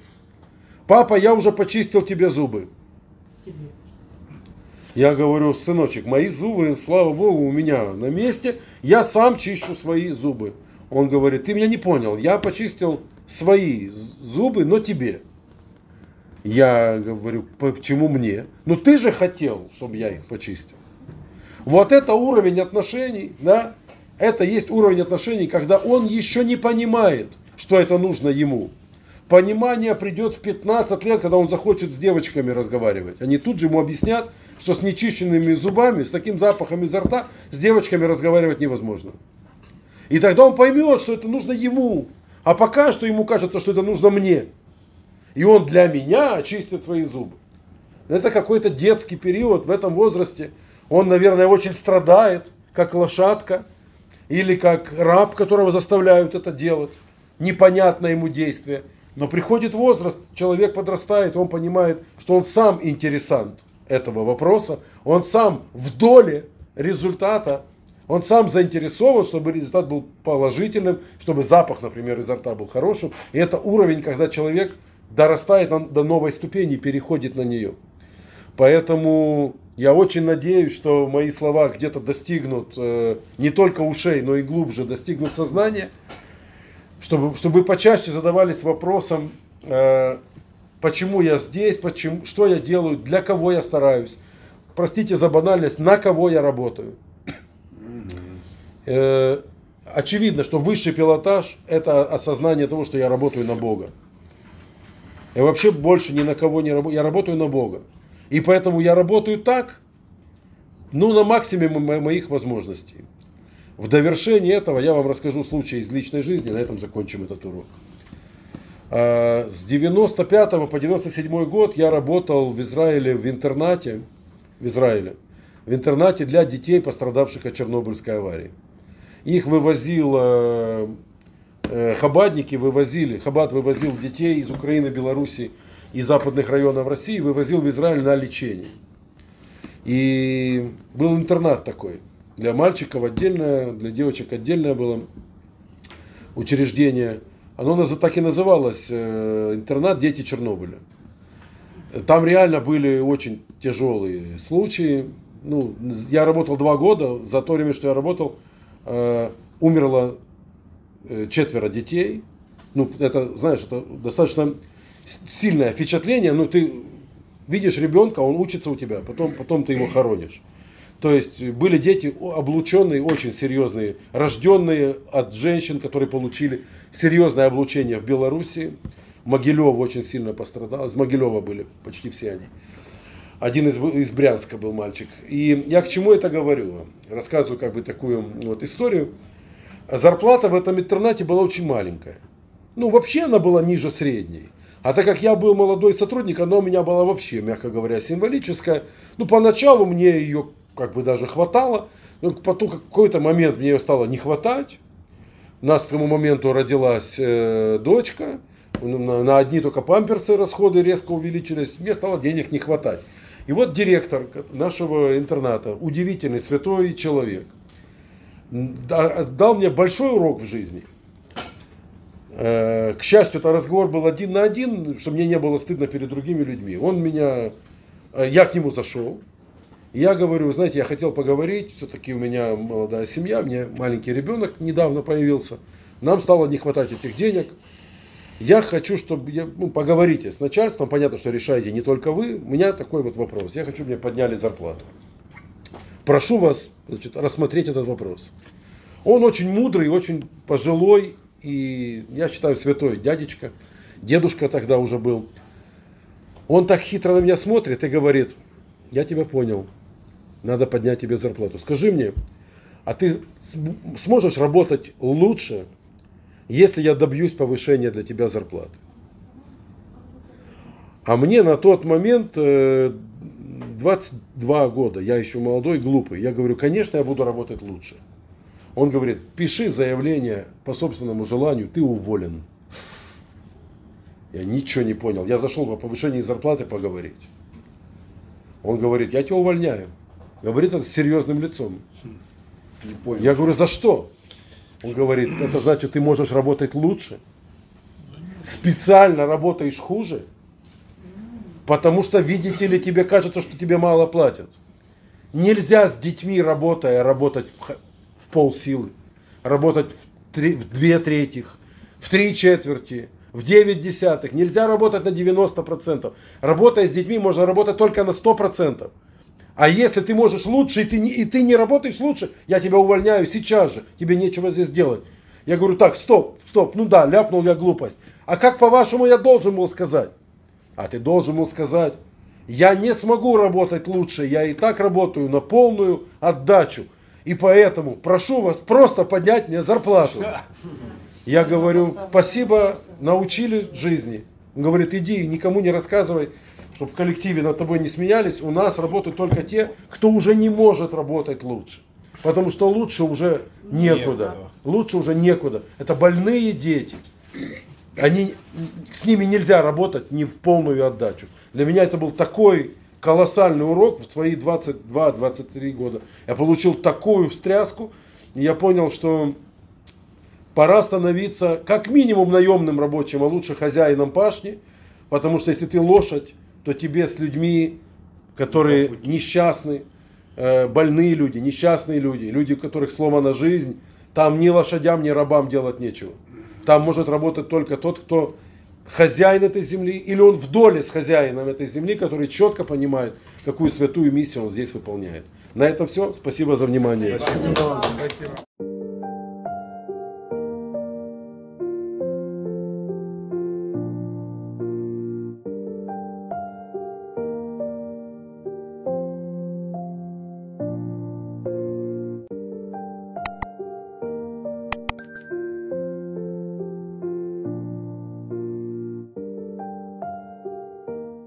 папа, я уже почистил тебе зубы. Я говорю, сыночек, мои зубы, слава богу, у меня на месте, я сам чищу свои зубы. Он говорит, ты меня не понял, я почистил свои зубы, но тебе. Я говорю, почему мне? Ну ты же хотел, чтобы я их почистил. Вот это уровень отношений, да, это есть уровень отношений, когда он еще не понимает, что это нужно ему. Понимание придет в 15 лет, когда он захочет с девочками разговаривать. Они тут же ему объяснят, что с нечищенными зубами, с таким запахом изо рта, с девочками разговаривать невозможно. И тогда он поймет, что это нужно ему. А пока что ему кажется, что это нужно мне. И он для меня очистит свои зубы. Это какой-то детский период в этом возрасте. Он, наверное, очень страдает, как лошадка или как раб, которого заставляют это делать. Непонятно ему действие. Но приходит возраст, человек подрастает, он понимает, что он сам интересант этого вопроса, он сам в доле результата, он сам заинтересован, чтобы результат был положительным, чтобы запах, например, изо рта был хорошим. И это уровень, когда человек дорастает до новой ступени, переходит на нее. Поэтому я очень надеюсь, что мои слова где-то достигнут э, не только ушей, но и глубже достигнут сознания, чтобы, чтобы вы почаще задавались вопросом, э, почему я здесь, почему, что я делаю, для кого я стараюсь. Простите за банальность, на кого я работаю. Э, очевидно, что высший пилотаж – это осознание того, что я работаю на Бога. Я вообще больше ни на кого не работаю. Я работаю на Бога. И поэтому я работаю так, ну, на максимуме мо- моих возможностей. В довершение этого я вам расскажу случай из личной жизни, на этом закончим этот урок. А, С 95 по 97 год я работал в Израиле в интернате, в Израиле, в интернате для детей, пострадавших от Чернобыльской аварии. Их вывозил, э, э, хабадники вывозили, хабад вывозил детей из Украины, Беларуси и западных районов России, вывозил в Израиль на лечение. И был интернат такой. Для мальчиков отдельное, для девочек отдельное было учреждение. Оно так и называлось э, интернат Дети Чернобыля. Там реально были очень тяжелые случаи. Ну, я работал два года. За то время, что я работал, э, умерло э, четверо детей. Ну, это, знаешь, это достаточно сильное впечатление. Ну, ты видишь ребенка, он учится у тебя, потом, потом ты его хоронишь. То есть были дети облученные, очень серьезные, рожденные от женщин, которые получили серьезное облучение в Беларуси. Могилев очень сильно пострадал. Из Могилева были почти все они. Один из, из Брянска был мальчик. И я к чему это говорю? Рассказываю как бы такую вот историю. Зарплата в этом интернате была очень маленькая. Ну, вообще она была ниже средней. А так как я был молодой сотрудник, она у меня была вообще, мягко говоря, символическая. Ну, поначалу мне ее как бы даже хватало. Но потом какой-то момент мне стало не хватать. У нас к тому моменту родилась э, дочка. На, на одни только памперсы расходы резко увеличились. Мне стало денег не хватать. И вот директор нашего интерната, удивительный святой человек, да- дал мне большой урок в жизни. Э, К счастью, это разговор был один на один, чтобы мне не было стыдно перед другими людьми. Он меня, э, я к нему зашел, я говорю, знаете, я хотел поговорить, все-таки у меня молодая семья, мне маленький ребенок недавно появился, нам стало не хватать этих денег. Я хочу, чтобы ну, поговорите с начальством, понятно, что решаете не только вы. У меня такой вот вопрос. Я хочу, чтобы мне подняли зарплату. Прошу вас значит, рассмотреть этот вопрос. Он очень мудрый, очень пожилой и, я считаю, святой дядечка. Дедушка тогда уже был. Он так хитро на меня смотрит и говорит, я тебя понял, надо поднять тебе зарплату. Скажи мне, а ты см- сможешь работать лучше, если я добьюсь повышения для тебя зарплаты? А мне на тот момент э, 22 года, я еще молодой, глупый. Я говорю, конечно, я буду работать лучше. Он говорит, пиши заявление по собственному желанию, ты уволен. Я ничего не понял. Я зашел по повышении зарплаты поговорить. Он говорит, я тебя увольняю. Говорит это с серьезным лицом. Не понял. Я говорю, за что? Он говорит, это значит, ты можешь работать лучше. Специально работаешь хуже. Потому что, видите ли, тебе кажется, что тебе мало платят. Нельзя с детьми, работая, работать в, в полсилы. Работать в, три- в две третьих, в три четверти, в девять десятых. Нельзя работать на 90%. Работая с детьми, можно работать только на 100%. А если ты можешь лучше, и ты, не, и ты не работаешь лучше, я тебя увольняю сейчас же. Тебе нечего здесь делать. Я говорю, так, стоп, стоп, ну да, ляпнул я глупость. А как по-вашему я должен был сказать? А ты должен был сказать, я не смогу работать лучше, я и так работаю на полную отдачу. И поэтому прошу вас просто поднять мне зарплату. Я говорю, спасибо, научили жизни. Он говорит, иди, никому не рассказывай, чтобы в коллективе над тобой не смеялись. У нас работают только те, кто уже не может работать лучше. Потому что лучше уже некуда. Некуда. Лучше уже некуда. Это больные дети. Они, с ними нельзя работать не в полную отдачу. Для меня это был такой колоссальный урок в свои 22-23 года. Я получил такую встряску, и я понял, что пора становиться как минимум наемным рабочим, а лучше хозяином пашни, потому что если ты лошадь, то тебе с людьми, которые несчастны, э, больные люди, несчастные люди, люди, у которых сломана жизнь, там ни лошадям, ни рабам делать нечего. Там может работать только тот, кто хозяин этой земли, или он в доле с хозяином этой земли, который четко понимает, какую святую миссию он здесь выполняет. На этом все. Спасибо за внимание.